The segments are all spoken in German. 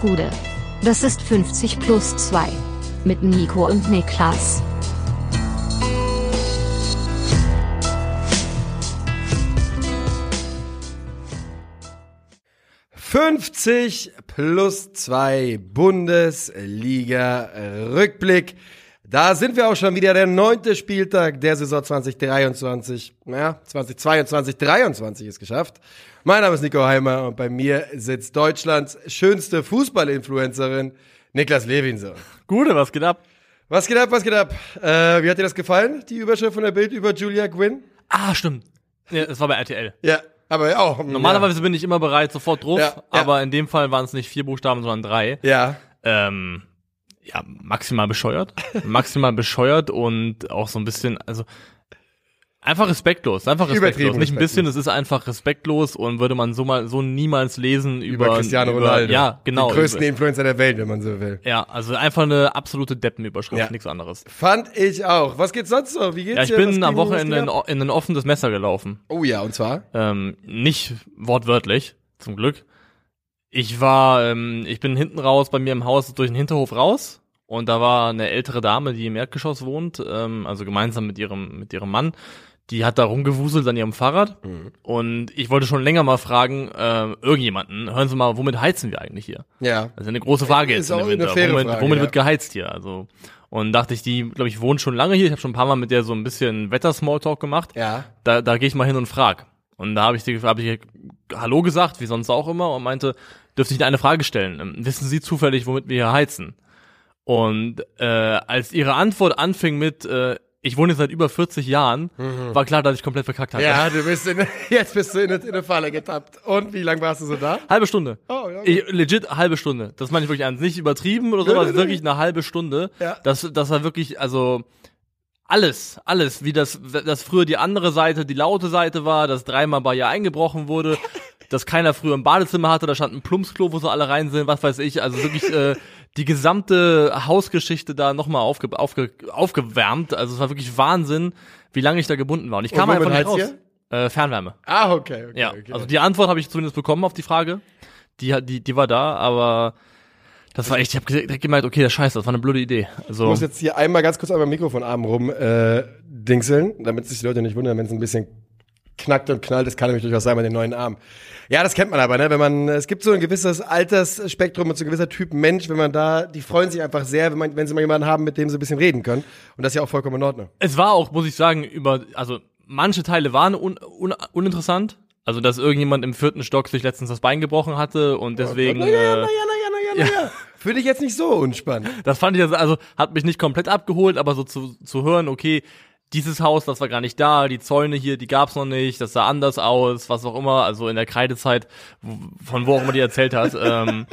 Gude. Das ist 50 plus 2. Mit Nico und Niklas. »50 plus 2 Bundesliga-Rückblick«. Da sind wir auch schon wieder, der neunte Spieltag der Saison 2023. Ja, 2022, 23 ist geschafft. Mein Name ist Nico Heimer und bei mir sitzt Deutschlands schönste Fußballinfluencerin, Niklas Levinson. Gute, was geht ab? Was geht ab, was geht ab? Äh, wie hat dir das gefallen, die Überschrift von der Bild über Julia Gwynn? Ah, stimmt. Ja, das war bei RTL. Ja, aber auch. Normalerweise ja. bin ich immer bereit, sofort drauf, Ja, ja. aber in dem Fall waren es nicht vier Buchstaben, sondern drei. Ja, Ähm, ja, maximal bescheuert. maximal bescheuert und auch so ein bisschen, also einfach respektlos. Einfach respektlos. Übertrieben Nicht ein bisschen, es ist einfach respektlos und würde man so mal so niemals lesen über, über, Cristiano über, Ronaldo. Ja, genau. Den größten über, Influencer der Welt, wenn man so will. ja, also einfach eine absolute Deppenüberschrift, Ja. nichts anderes. Fand ich auch. Was geht sonst so? Wie geht's Ja, ich dir? bin Was am Wochenende in, in ein offenes Messer gelaufen. Oh ja, und zwar? Ähm, nicht wortwörtlich, zum Glück. Ich war, ähm, ich bin hinten raus bei mir im Haus durch den Hinterhof raus und da war eine ältere Dame, die im Erdgeschoss wohnt, ähm, also gemeinsam mit ihrem mit ihrem Mann. Die hat da rumgewuselt an ihrem Fahrrad und ich wollte schon länger mal fragen, äh, irgendjemanden, hören Sie mal, womit heizen wir eigentlich hier? Ja. Das ist eine große Frage Ist jetzt in auch dem Winter. womit Frage, womit ja. wird geheizt hier? Also und dachte ich, die, glaube ich, wohnt schon lange hier. Ich habe schon ein paar Mal mit der so ein bisschen Wetter-Smalltalk gemacht Ja. da, da gehe ich mal hin und frag. Und da habe ich, die- hab ich Hallo gesagt, wie sonst auch immer, und meinte, dürfte ich Ihnen eine Frage stellen? Ähm, Wissen Sie zufällig, womit wir hier heizen? Und äh, als ihre Antwort anfing mit, äh, ich wohne jetzt seit über 40 Jahren, war klar, dass ich komplett verkackt hatte. Mhm. Ja, du bist in, jetzt bist du in, eine- in eine Falle getappt. Und wie lange warst du so da? Halbe Stunde. Oh, ja. Ich, legit halbe Stunde. Das meine ich wirklich ernst. Nicht übertrieben oder sowas, wirklich eine halbe Stunde. Ja. Das, das war wirklich, also alles, alles, wie das, das früher die andere Seite, die laute Seite war, dass dreimal bei ihr eingebrochen wurde, dass keiner früher ein Badezimmer hatte, da stand ein Plumpsklo, wo sie alle rein sind, was weiß ich. Also wirklich äh, die gesamte Hausgeschichte da nochmal aufge, aufge, aufgewärmt. Also es war wirklich Wahnsinn, wie lange ich da gebunden war. Und ich kam Und einfach nicht raus. Äh, Fernwärme. Ah, okay, okay. Ja, okay. also die Antwort habe ich zumindest bekommen auf die Frage. Die, die, die war da, aber das war echt, ich habe direkt gemerkt, okay, das scheiße, das war eine blöde Idee. ich Also, muss jetzt hier einmal ganz kurz an meinem Mikrofonarm rum äh, dingseln, damit sich die Leute nicht wundern, wenn es ein bisschen knackt und knallt. Das kann nämlich durchaus sein bei den neuen Armen. Ja, das kennt man aber, ne? Wenn man, es gibt so ein gewisses Altersspektrum und so ein gewisser Typ Mensch, wenn man da, die freuen sich einfach sehr, wenn, man, wenn sie mal jemanden haben, mit dem sie ein bisschen reden können. Und das ist ja auch vollkommen in Ordnung. es war auch, muss ich sagen, über, also manche Teile waren un, un, uninteressant. Also, dass irgendjemand im vierten Stock sich letztens das Bein gebrochen hatte und deswegen, Naja, naja, äh, naja. Finde ich jetzt nicht so unspannend. das fand ich also, also, hat mich nicht komplett abgeholt, aber so zu, zu hören, okay, dieses Haus, das war gar nicht da, die Zäune hier, die gab's noch nicht, das sah anders aus, was auch immer, also in der Kreidezeit, von wo auch immer die erzählt hat. ähm,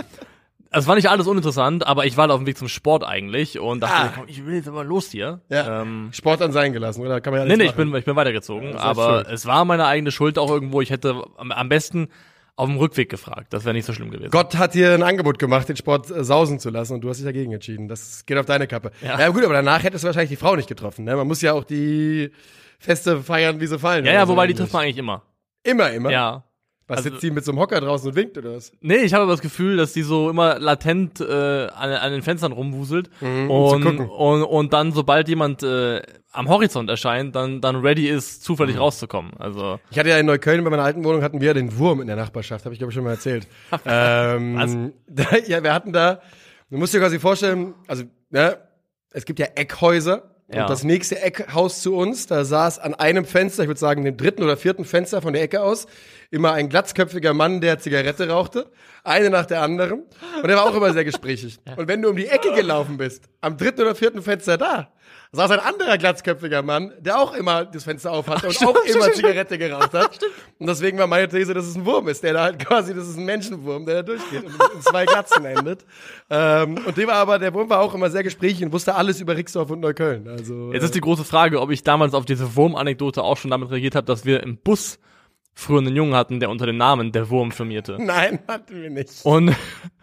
es war nicht alles uninteressant, aber ich war da auf dem Weg zum Sport eigentlich und dachte, Ah. komm, ich will jetzt aber los hier. Ja. Ähm, Sport an sein gelassen, oder? Kann man ja nee, nee, ich bin, ich bin weitergezogen, ja aber es war meine eigene Schuld auch irgendwo. Ich hätte am besten auf dem Rückweg gefragt. Das wäre nicht so schlimm gewesen. Gott hat dir ein Angebot gemacht, den Sport äh, sausen zu lassen und du hast dich dagegen entschieden. Das geht auf deine Kappe. Ja, Ja. gut, aber danach hättest du wahrscheinlich die Frau nicht getroffen. Ne? Man muss ja auch die Feste feiern, wie sie fallen. ja, ja, so wobei die trifft man eigentlich immer. Immer, immer. Ja. Was also- sitzt die mit so einem Hocker draußen und winkt oder was? Nee, ich habe aber das Gefühl, dass die so immer latent äh, an, an den Fenstern rumwuselt um und, und und dann sobald jemand äh, am Horizont erscheint, dann dann ready ist, zufällig Mhm. rauszukommen. Also Ich hatte ja in Neukölln bei meiner alten Wohnung hatten wir den Wurm in der Nachbarschaft, habe ich glaube ich schon mal erzählt. ähm, da, ja, wir hatten da, du musst dir quasi vorstellen, also ne, es gibt ja Eckhäuser Ja. und das nächste Eckhaus zu uns, da saß an einem Fenster, ich würde sagen dem dritten oder vierten Fenster von der Ecke aus, immer ein glatzköpfiger Mann, der Zigarette rauchte, eine nach der anderen und der war auch immer sehr gesprächig. Und wenn du um die Ecke gelaufen bist, am dritten oder vierten Fenster da, saß ein anderer glatzköpfiger Mann, der auch immer das Fenster auf hatte und auch immer Zigarette geraucht hat. Und deswegen war meine These, dass es ein Wurm ist, der da halt quasi, das ist ein Menschenwurm, der da durchgeht und in zwei Glatzen endet. Ähm, und dem war aber, der Wurm war auch immer sehr gesprächig und wusste alles über Rixdorf und Neukölln. Also, jetzt ist die große Frage, ob ich damals auf diese Wurm-Anekdote auch schon damit reagiert habe, dass wir im Bus früher einen Jungen hatten, der unter dem Namen der Wurm firmierte. nein, hatten wir nicht. Und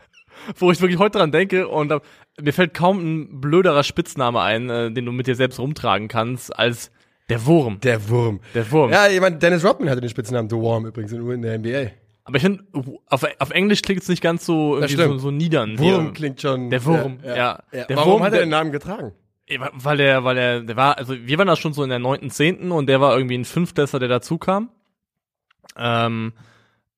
wo ich wirklich heute dran denke und mir fällt kaum ein blöderer Spitzname ein, äh, den du mit dir selbst rumtragen kannst, als der Wurm. Der Wurm. Der Wurm. Ja, jemand, Dennis Rodman hatte den Spitznamen The Worm übrigens in, in der NBA. Aber ich finde, auf, auf Englisch klingt es nicht ganz so, irgendwie so, so niedern. Wurm wie, klingt schon. Der Wurm, ja. ja. Der Warum Wurm, hat er den Namen getragen? Weil der, weil der, der war, also wir waren da schon so in der neunten, zehnten und der war irgendwie ein Fünftklässler, der dazu kam. Ähm,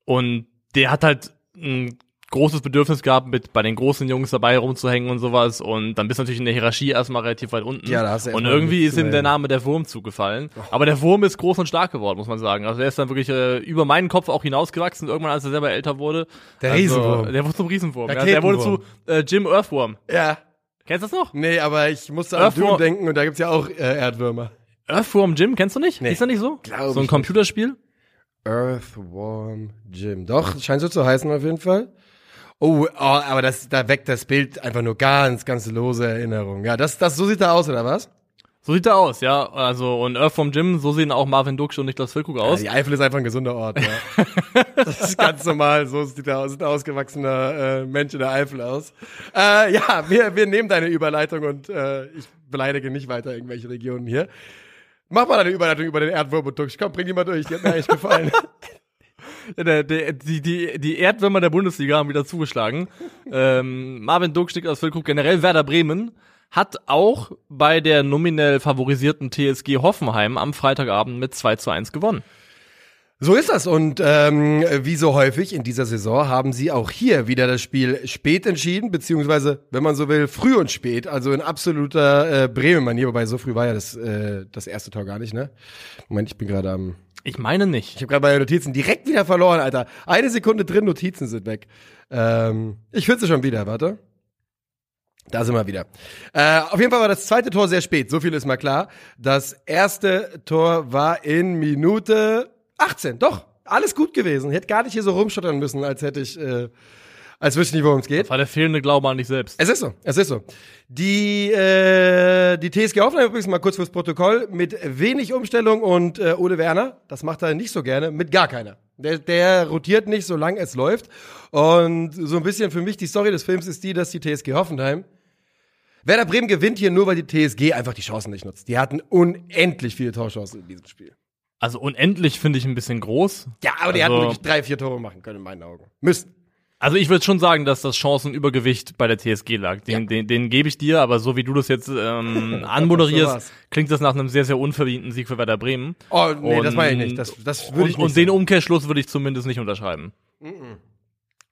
und der hat halt ein großes Bedürfnis gehabt, mit bei den großen Jungs dabei rumzuhängen und sowas. Und dann bist du natürlich in der Hierarchie erstmal relativ weit unten. Ja, da hast du und irgendwie ist ihm der. Name der Wurm zugefallen. Aber der Wurm ist groß und stark geworden, muss man sagen. Also er ist dann wirklich äh, über meinen Kopf auch hinausgewachsen, irgendwann, als er selber älter wurde. Der also, Riesenwurm. Der wurde zum Riesenwurm. Ja, der wurde zu äh, Jim Earthworm. Ja. Kennst du das noch? Nee, aber ich musste an Earthworm- Doom denken und da gibt's ja auch äh, Erdwürmer. Earthworm Jim, kennst du nicht? Nee. Ist er nicht so? Glaub so ein Computerspiel? Earthworm Jim. Doch, scheint so zu heißen auf jeden Fall. Oh, oh aber das, da weckt das Bild einfach nur ganz, ganz lose Erinnerungen. Ja, das, das, so sieht er aus, oder was? So sieht er aus, ja. Also, und Earthworm Jim, so sehen auch Marvin Duksch und Niklas Füllkrug Ja, aus. die Eifel ist einfach ein gesunder Ort, ja. das ist ganz normal, so sieht er aus, sieht ein ausgewachsener äh, Mensch in der Eifel aus. Äh, ja, wir, wir nehmen deine Überleitung und äh, ich beleidige nicht weiter irgendwelche Regionen hier. Mach mal deine Überleitung über den Erdwurm und Duxch. Komm, bring die mal durch, die hat mir eigentlich gefallen. Der, der, die, die, die Erdwürmer der Bundesliga haben wieder zugeschlagen. ähm, Marvin Duksch, Niklas Füllkrug, generell Werder Bremen hat auch bei der nominell favorisierten TSG Hoffenheim am Freitagabend mit 2 zu 1 gewonnen. So ist das und ähm, wie so häufig in dieser Saison haben sie auch hier wieder das Spiel spät entschieden, beziehungsweise, wenn man so will, früh und spät, also in absoluter äh, Bremen-Manier, wobei so früh war ja das, äh, das erste Tor gar nicht, ne? Moment, ich bin gerade am... Ich meine nicht. Ich habe gerade meine Notizen direkt wieder verloren, Alter. Eine Sekunde drin, Notizen sind weg. Ähm, ich finde sie schon wieder, warte. Da sind wir wieder. Äh, auf jeden Fall war das zweite Tor sehr spät, so viel ist mal klar. Das erste Tor war in Minute 18. Doch, alles gut gewesen. Hätte gar nicht hier so rumstottern müssen, als hätte ich, äh, als wüsste ich nicht, worum es geht. Das war der fehlende Glaube an dich selbst. Es ist so, es ist so. Die, äh, die TSG Hoffenheim übrigens mal kurz fürs Protokoll mit wenig Umstellung und äh, Ole Werner, das macht er nicht so gerne, mit gar keiner. Der, der rotiert nicht, solange es läuft. Und so ein bisschen für mich die Story des Films ist die, dass die TSG Hoffenheim Werder Bremen gewinnt hier nur, weil die TSG einfach die Chancen nicht nutzt. Die hatten unendlich viele Torchancen in diesem Spiel. Also unendlich finde ich ein bisschen groß. Ja, aber die Also- hatten wirklich drei, vier Tore machen können in meinen Augen. Müssen. Also ich würde schon sagen, dass das Chancenübergewicht bei der TSG lag. Den, Ja. den, den gebe ich dir, aber so wie du das jetzt ähm, anmoderierst, klingt das nach einem sehr, sehr unverdienten Sieg für Werder Bremen. Oh, nee, das meine ich Und- nicht. Das, das würde ich und, nicht und den. Umkehrschluss würde ich zumindest nicht unterschreiben.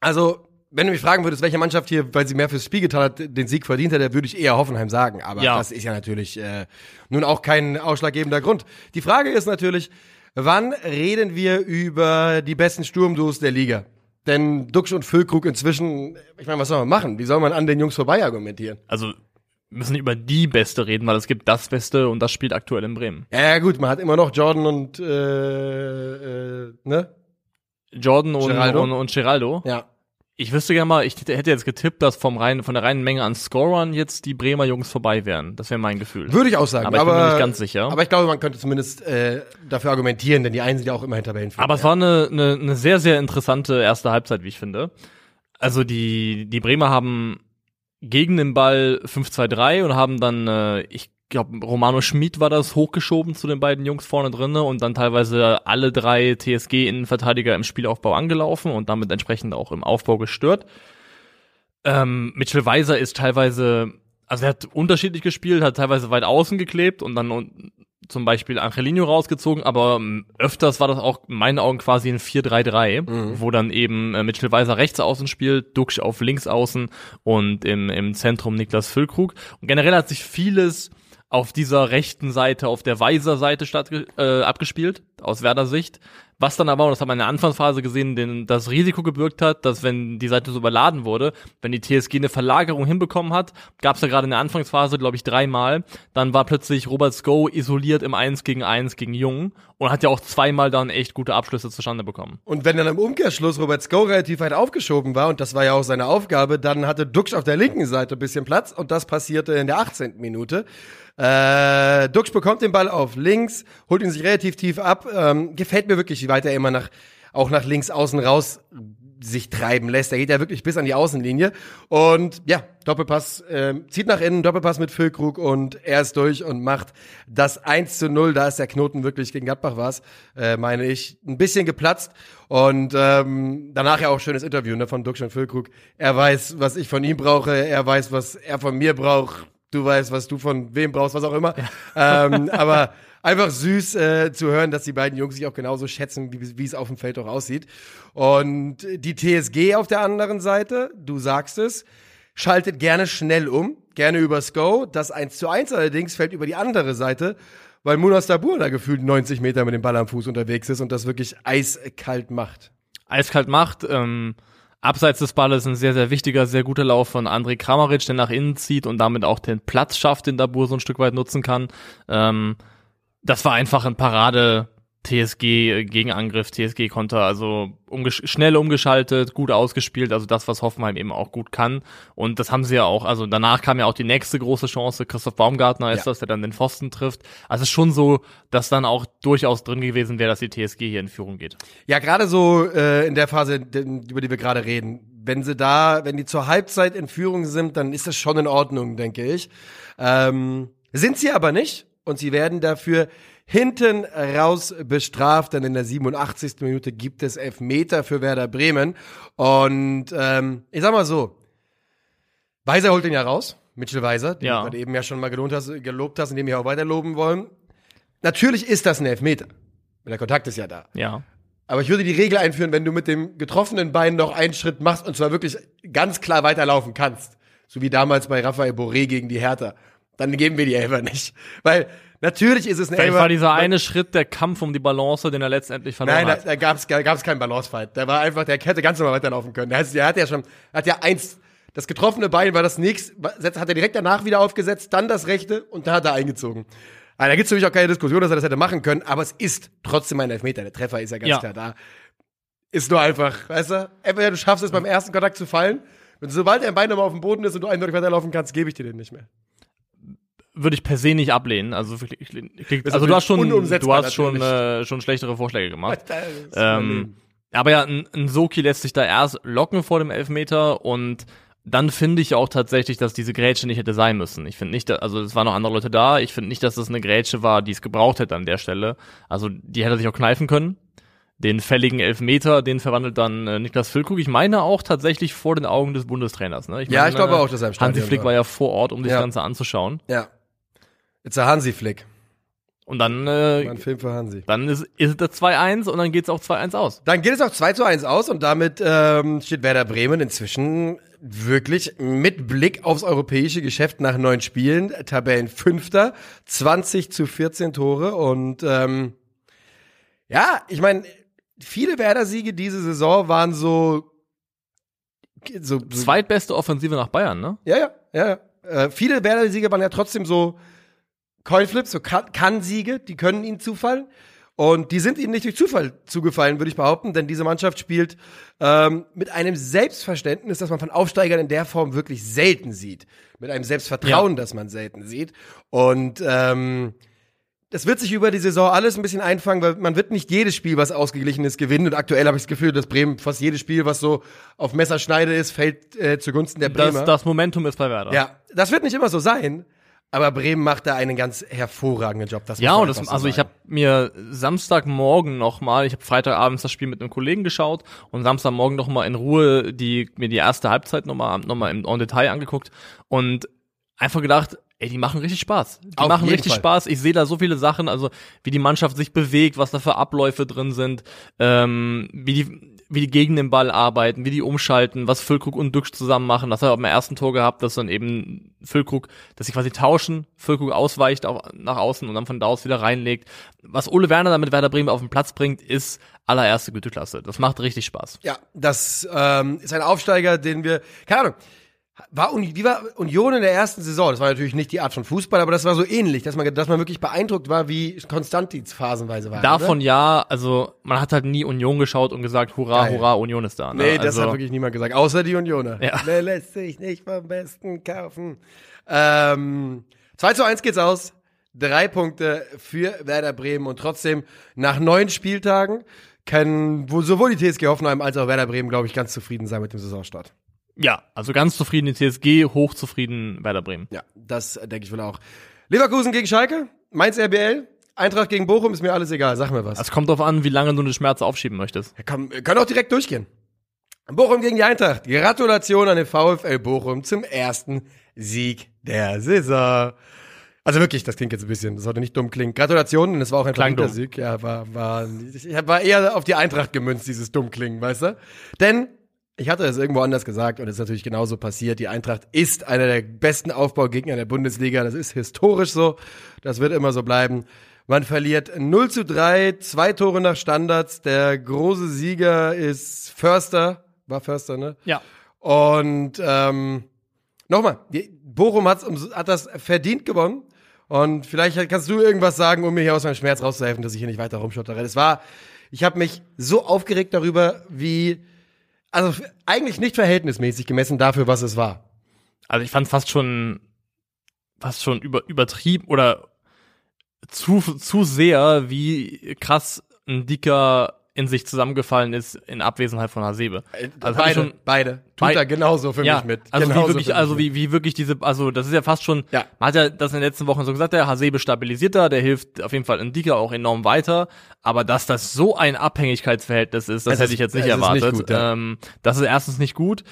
Also, wenn du mich fragen würdest, welche Mannschaft hier, weil sie mehr fürs Spiel getan hat, den Sieg verdient hat, dann würde ich eher Hoffenheim sagen. Aber Ja. das ist ja natürlich äh, nun auch kein ausschlaggebender Grund. Die Frage ist natürlich, wann reden wir über die besten Sturmduos der Liga? Denn Duxch und Füllkrug inzwischen, ich meine, was soll man machen? Wie soll man an den Jungs vorbei argumentieren? Also wir müssen nicht über die Beste reden, weil es gibt das Beste und das spielt aktuell in Bremen. Ja, ja gut, man hat immer noch Jordan und äh, äh, ne? Jordan und Geraldo? und, und Geraldo. Ja. Ich wüsste gerne mal, ich hätte jetzt getippt, dass vom reinen, von der reinen Menge an Scorern jetzt die Bremer Jungs vorbei wären. Das wäre mein Gefühl. Würde ich auch sagen. Aber ich bin mir nicht ganz sicher. Aber ich glaube, man könnte zumindest äh, dafür argumentieren, denn die einen sind ja auch immer hinter Tabellenführer. Aber es war eine, eine, eine sehr, sehr interessante erste Halbzeit, wie ich finde. Also die, die Bremer haben gegen den Ball 5-2-3 und haben dann, äh, ich glaube, Romano Schmid war das hochgeschoben zu den beiden Jungs vorne drinne und dann teilweise alle drei TSG-Innenverteidiger im Spielaufbau angelaufen und damit entsprechend auch im Aufbau gestört. Ähm, Mitchell Weiser ist teilweise, also er hat unterschiedlich gespielt, hat teilweise weit außen geklebt und dann zum Beispiel Angelino rausgezogen, aber ähm, öfters war das auch in meinen Augen quasi ein 4-3-3, wo dann eben äh, Mitchell Weiser rechts außen spielt, Duxch auf links außen und im, im Zentrum Niklas Füllkrug. Und generell hat sich vieles auf dieser rechten Seite, auf der Weiser-Seite statt, äh, abgespielt, aus Werder Sicht. Was dann aber, und das hat man in der Anfangsphase gesehen, den, das Risiko gebürgt hat, dass wenn die Seite so überladen wurde, wenn die TSG eine Verlagerung hinbekommen hat, gab es ja gerade in der Anfangsphase, glaube ich, dreimal, dann war plötzlich Robert Sko isoliert im 1 gegen 1 gegen Jung und hat ja auch zweimal dann echt gute Abschlüsse zustande bekommen. Und wenn dann im Umkehrschluss Robert Sko relativ weit aufgeschoben war, und das war ja auch seine Aufgabe, dann hatte Duxch auf der linken Seite ein bisschen Platz und das passierte in der 18. Minute. Äh, Duxch bekommt den Ball auf links, holt ihn sich relativ tief ab. Ähm, gefällt mir wirklich, wie weit er immer nach, auch nach links außen raus sich treiben lässt. Er geht ja wirklich bis an die Außenlinie. Und ja, Doppelpass, äh, zieht nach innen, Doppelpass mit Füllkrug und er ist durch und macht das 1 zu 0. Da ist der Knoten wirklich gegen Gladbach war's, äh, meine ich, ein bisschen geplatzt. Und ähm, danach ja auch schönes Interview ne, von Duxch und Füllkrug. Er weiß, was ich von ihm brauche, er weiß, was er von mir braucht. Du weißt, was du von wem brauchst, was auch immer. Ja. Ähm, aber einfach süß äh, zu hören, dass die beiden Jungs sich auch genauso schätzen, wie, wie es auf dem Feld auch aussieht. Und die TSG auf der anderen Seite, du sagst es, schaltet gerne schnell um, gerne übers Go. Das 1 zu 1 allerdings fällt über die andere Seite, weil Munas Dabur da gefühlt 90 Meter mit dem Ball am Fuß unterwegs ist und das wirklich eiskalt macht. Eiskalt macht, ähm, Abseits des Balles ein sehr, sehr wichtiger, sehr guter Lauf von André Kramaric, der nach innen zieht und damit auch den Platz schafft, den Dabur so ein Stück weit nutzen kann. Ähm, das war einfach ein Parade TSG Gegenangriff, TSG Konter, also umgesch schnell umgeschaltet, gut ausgespielt, also das, was Hoffenheim eben auch gut kann. Und das haben sie ja auch, also danach kam ja auch die nächste große Chance, Christoph Baumgartner ist ja. das, der dann den Pfosten trifft. Also es ist schon so, dass dann auch durchaus drin gewesen wäre, dass die TSG hier in Führung geht. Ja, gerade so äh, in der Phase, über die wir gerade reden, wenn sie da, wenn die zur Halbzeit in Führung sind, dann ist das schon in Ordnung, denke ich. Ähm, sind sie aber nicht und sie werden dafür hinten raus bestraft. Denn in der 87. Minute gibt es Elfmeter für Werder Bremen. Und ähm, ich sag mal so, Weiser holt ihn ja raus, Mitchell Weiser, den ja. du eben ja schon mal gelohnt hast, gelobt hast, indem wir auch weiter loben wollen. Natürlich ist das ein Elfmeter. Der Kontakt ist ja da. Ja. Aber ich würde die Regel einführen, wenn du mit dem getroffenen Bein noch einen Schritt machst und zwar wirklich ganz klar weiterlaufen kannst. So wie damals bei Raphael Boré gegen die Hertha. Dann geben wir die Elfer nicht. Weil Natürlich ist es eine Vielleicht war dieser eine Schritt der Kampf um die Balance, den er letztendlich verloren nein, hat. Nein, da, da gab es da gab's keinen Balancefight. Der war einfach, der hätte ganz normal weiterlaufen können. Der, hat, der hat ja schon, hat ja eins, das getroffene Bein war das nächste, hat er direkt danach wieder aufgesetzt, dann das rechte und dann hat er eingezogen. Also, da gibt es natürlich auch keine Diskussion, dass er das hätte machen können, aber es ist trotzdem ein Elfmeter. Der Treffer ist ja ganz ja. klar da. Ist nur einfach, weißt du, entweder du schaffst es beim ersten Kontakt zu fallen, und sobald dein Bein nochmal auf dem Boden ist und du eindeutig weiterlaufen kannst, gebe ich dir den nicht mehr würde ich per se nicht ablehnen. Also wirklich, also du hast schon, du hast schon äh, schon schlechtere Vorschläge gemacht. Ähm, aber ja, ein, ein Soki lässt sich da erst locken vor dem Elfmeter und dann finde ich auch tatsächlich, dass diese Grätsche nicht hätte sein müssen. Ich finde nicht, also es waren noch andere Leute da. Ich finde nicht, dass das eine Grätsche war, die es gebraucht hätte an der Stelle. Also die hätte sich auch kneifen können. Den fälligen Elfmeter, den verwandelt dann äh, Niklas Füllkrug. Ich meine auch tatsächlich vor den Augen des Bundestrainers. Ne? Ich ja, ich glaube auch, dass er im Stadion Hansi Flick war. ja vor Ort, um sich ja. das Ganze anzuschauen. Ja. It's a Hansi-Flick. Und dann, äh, ein Film für Hansi. Dann ist, ist es 2-1 und dann geht es auch 2-1 aus. Dann geht es auch 2 1 aus und damit ähm, steht Werder Bremen inzwischen wirklich mit Blick aufs europäische Geschäft nach neun Spielen, Tabellenfünfter, 20 zu 14 Tore und ähm, ja, ich meine, viele Werder-Siege diese Saison waren so, so, so zweitbeste Offensive nach Bayern, ne? Ja, ja, ja. ja. Äh, viele Werder-Siege waren ja trotzdem so Coinflips, so Kann-Siege, die können ihnen zufallen. Und die sind ihnen nicht durch Zufall zugefallen, würde ich behaupten, denn diese Mannschaft spielt ähm, mit einem Selbstverständnis, das man von Aufsteigern in der Form wirklich selten sieht. Mit einem Selbstvertrauen, ja. das man selten sieht. Und ähm, das wird sich über die Saison alles ein bisschen einfangen, weil man wird nicht jedes Spiel, was ausgeglichen ist, gewinnen. Und aktuell habe ich das Gefühl, dass Bremen fast jedes Spiel, was so auf Messerschneide ist, fällt äh, zugunsten der Bremer. Das, das Momentum ist bei Werder. Ja, das wird nicht immer so sein. Aber Bremen macht da einen ganz hervorragenden Job. Das ja, und das, so also ich habe mir Samstagmorgen noch mal, ich habe Freitagabends das Spiel mit einem Kollegen geschaut und Samstagmorgen noch mal in Ruhe die mir die erste Halbzeit noch mal noch mal im en Detail angeguckt und einfach gedacht, ey, die machen richtig Spaß. Die Auf machen richtig Fall. Spaß. Ich sehe da so viele Sachen, also wie die Mannschaft sich bewegt, was da für Abläufe drin sind, ähm, wie die wie die gegen den Ball arbeiten, wie die umschalten, was Füllkrug und Dux zusammen machen. Das hat er beim ersten Tor gehabt, dass dann eben Füllkrug, dass sie quasi tauschen, Füllkrug ausweicht auch nach außen und dann von da aus wieder reinlegt. Was Ole Werner damit Werder Bremen auf den Platz bringt, ist allererste Güteklasse. Das macht richtig Spaß. Ja, das ähm, ist ein Aufsteiger, den wir, keine Ahnung, war wie war Union in der ersten Saison? Das war natürlich nicht die Art von Fußball, aber das war so ähnlich, dass man, dass man wirklich beeindruckt war, wie Konstantin phasenweise war. Davon oder? ja, also man hat halt nie Union geschaut und gesagt, hurra, Geil. hurra, Union ist da. Ne? Nee, das also, hat wirklich niemand gesagt, außer die Unioner. Ja. Wer lässt sich nicht vom Besten kaufen. Ähm, 2 zu 1 geht's aus. Drei Punkte für Werder Bremen und trotzdem nach neun Spieltagen können wo sowohl die TSG Hoffenheim als auch Werder Bremen, glaube ich, ganz zufrieden sein mit dem Saisonstart. Ja, also ganz zufrieden die TSG, hochzufrieden Werder Bremen. Ja, das äh, denke ich wohl auch. Leverkusen gegen Schalke, Mainz RBL, Eintracht gegen Bochum, ist mir alles egal. Sag mir was. Es kommt darauf an, wie lange du eine Schmerze aufschieben möchtest. Können, wir können auch direkt durchgehen. Bochum gegen die Eintracht. Gratulation an den VfL Bochum zum ersten Sieg der Saison. Also wirklich, das klingt jetzt ein bisschen, das sollte nicht dumm klingen. Gratulation, es war auch ein dumm. Sieg. Ja, war, war, ich war eher auf die Eintracht gemünzt, dieses dumm klingen, weißt du? Denn ich hatte es irgendwo anders gesagt und es ist natürlich genauso passiert. Die Eintracht ist einer der besten Aufbaugegner der Bundesliga. Das ist historisch so. Das wird immer so bleiben. Man verliert 0 zu 3, zwei Tore nach Standards. Der große Sieger ist Förster. War Förster, ne? Ja. Und ähm, nochmal, Bochum hat's, hat das verdient gewonnen. Und vielleicht kannst du irgendwas sagen, um mir hier aus meinem Schmerz rauszuhelfen, dass ich hier nicht weiter rumschottere. Es war, ich habe mich so aufgeregt darüber, wie, also eigentlich nicht verhältnismäßig gemessen dafür, was es war. Also ich fand fast schon, fast schon über, übertrieben oder zu, zu sehr, wie krass ein Dicker in sich zusammengefallen ist in Abwesenheit von Hasebe. Also hab ich beide, schon- beide. Tut Bei- er genauso für ja, mich mit. also genauso wie wirklich, also wie, wie wirklich diese, also das ist ja fast schon, Ja. man hat ja das in den letzten Wochen so gesagt, der Hasebe stabilisiert da, der hilft auf jeden Fall in Dicker auch enorm weiter, aber dass das so ein Abhängigkeitsverhältnis ist, das Es hätte ist- ich jetzt nicht ist nicht erwartet. gut, ja. ähm, das ist erstens nicht gut.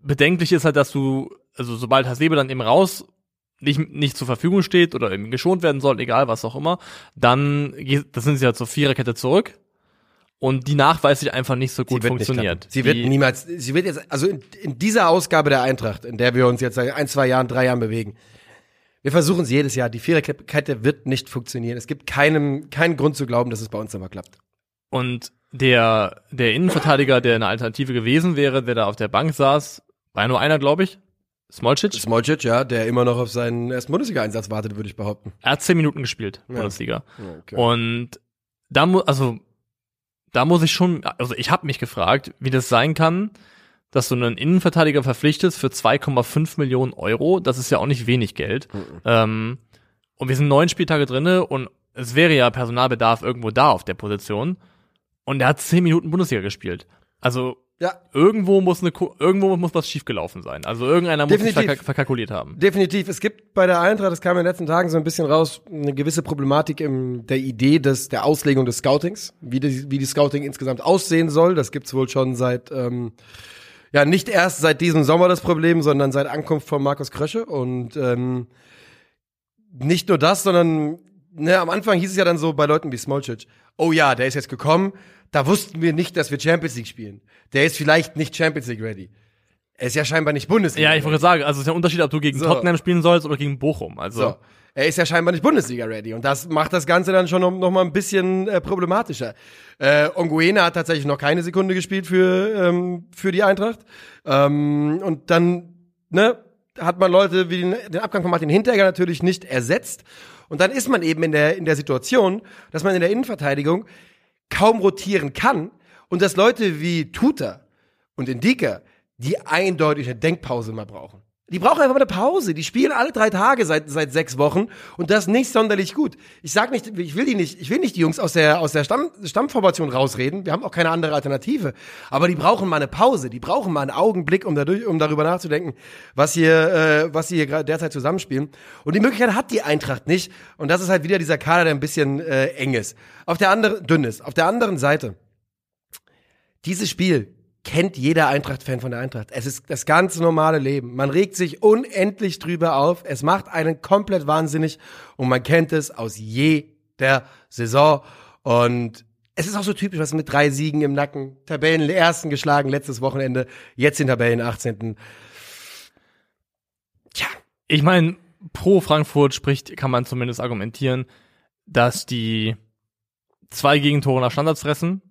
Bedenklich ist halt, dass du, also sobald Hasebe dann eben raus nicht, nicht zur Verfügung steht oder eben geschont werden soll, egal was auch immer, dann geht, das sind sie ja zur Viererkette zurück und die nachweislich einfach nicht so gut funktioniert. Sie wird Die- niemals, sie wird jetzt, also in, in dieser Ausgabe der Eintracht, in der wir uns jetzt seit ein, zwei Jahren, drei Jahren bewegen, wir versuchen es jedes Jahr. Die Viererkette wird nicht funktionieren. Es gibt keinem, keinen Grund zu glauben, dass es bei uns immer klappt. Und der, der Innenverteidiger, der eine Alternative gewesen wäre, der da auf der Bank saß, war ja nur einer, glaube ich. Smolcic. Smolcic, ja, der immer noch auf seinen ersten Bundesliga-Einsatz wartet, würde ich behaupten. Er hat zehn Minuten gespielt, Bundesliga. Okay. Und da muss, also, da muss ich schon, also ich habe mich gefragt, wie das sein kann, dass du einen Innenverteidiger verpflichtest für 2,5 Millionen Euro. Das ist ja auch nicht wenig Geld. Ähm, und wir sind neun Spieltage drinne und es wäre ja Personalbedarf irgendwo da auf der Position. Und er hat zehn Minuten Bundesliga gespielt. Also ja, irgendwo muss eine irgendwo muss was schiefgelaufen sein. Also irgendeiner muss sich Definitiv. verka verkalkuliert haben. definitiv. Es gibt bei der Eintracht, das kam in den letzten Tagen so ein bisschen raus, eine gewisse Problematik in der Idee des, der Auslegung des Scoutings, wie die, wie die Scouting insgesamt aussehen soll. Das gibt's wohl schon seit, ähm, ja, nicht erst seit diesem Sommer das Problem, sondern seit Ankunft von Markus Krösche. Und ähm, nicht nur das, sondern ne, am Anfang hieß es ja dann so bei Leuten wie Smolcic, oh ja, der ist jetzt gekommen, da wussten wir nicht, dass wir Champions League spielen. Der ist vielleicht nicht Champions League ready. Er ist ja scheinbar nicht Bundesliga. Ja, ich wollte sagen, also es ist ja ein Unterschied, ob du gegen So. Tottenham spielen sollst oder gegen Bochum. Also So. Er ist ja scheinbar nicht Bundesliga-ready und das macht das Ganze dann schon noch, noch mal ein bisschen äh, problematischer. Äh, Onguena hat tatsächlich noch keine Sekunde gespielt für, ähm, für die Eintracht. Ähm, und dann ne, hat man Leute wie den, den Abgang von Martin Hinteregger natürlich nicht ersetzt. Und dann ist man eben in der, in der Situation, dass man in der Innenverteidigung kaum rotieren kann und dass Leute wie Tuta und Indika die eindeutig eine Denkpause mal brauchen. Die brauchen einfach mal eine Pause. Die spielen alle drei Tage seit, seit sechs Wochen und das nicht sonderlich gut. Ich sag nicht, ich will die nicht, ich will nicht die Jungs aus der, aus der Stamm, Stammformation rausreden. Wir haben auch keine andere Alternative. Aber die brauchen mal eine Pause. Die brauchen mal einen Augenblick, um dadurch, um darüber nachzudenken, was hier, äh, was sie hier gerade derzeit zusammenspielen. Und die Möglichkeit hat die Eintracht nicht. Und das ist halt wieder dieser Kader, der ein bisschen äh, eng ist. Auf der anderen, dünn ist. Auf der anderen Seite dieses Spiel kennt jeder Eintracht-Fan von der Eintracht. Es ist das ganz normale Leben. Man regt sich unendlich drüber auf. Es macht einen komplett wahnsinnig und man kennt es aus jeder Saison. Und es ist auch so typisch, was mit drei Siegen im Nacken, Tabellen ersten geschlagen letztes Wochenende, jetzt in Tabellen 18. Tja, ich meine, pro Frankfurt spricht, kann man zumindest argumentieren, dass die zwei Gegentore nach Standards fressen.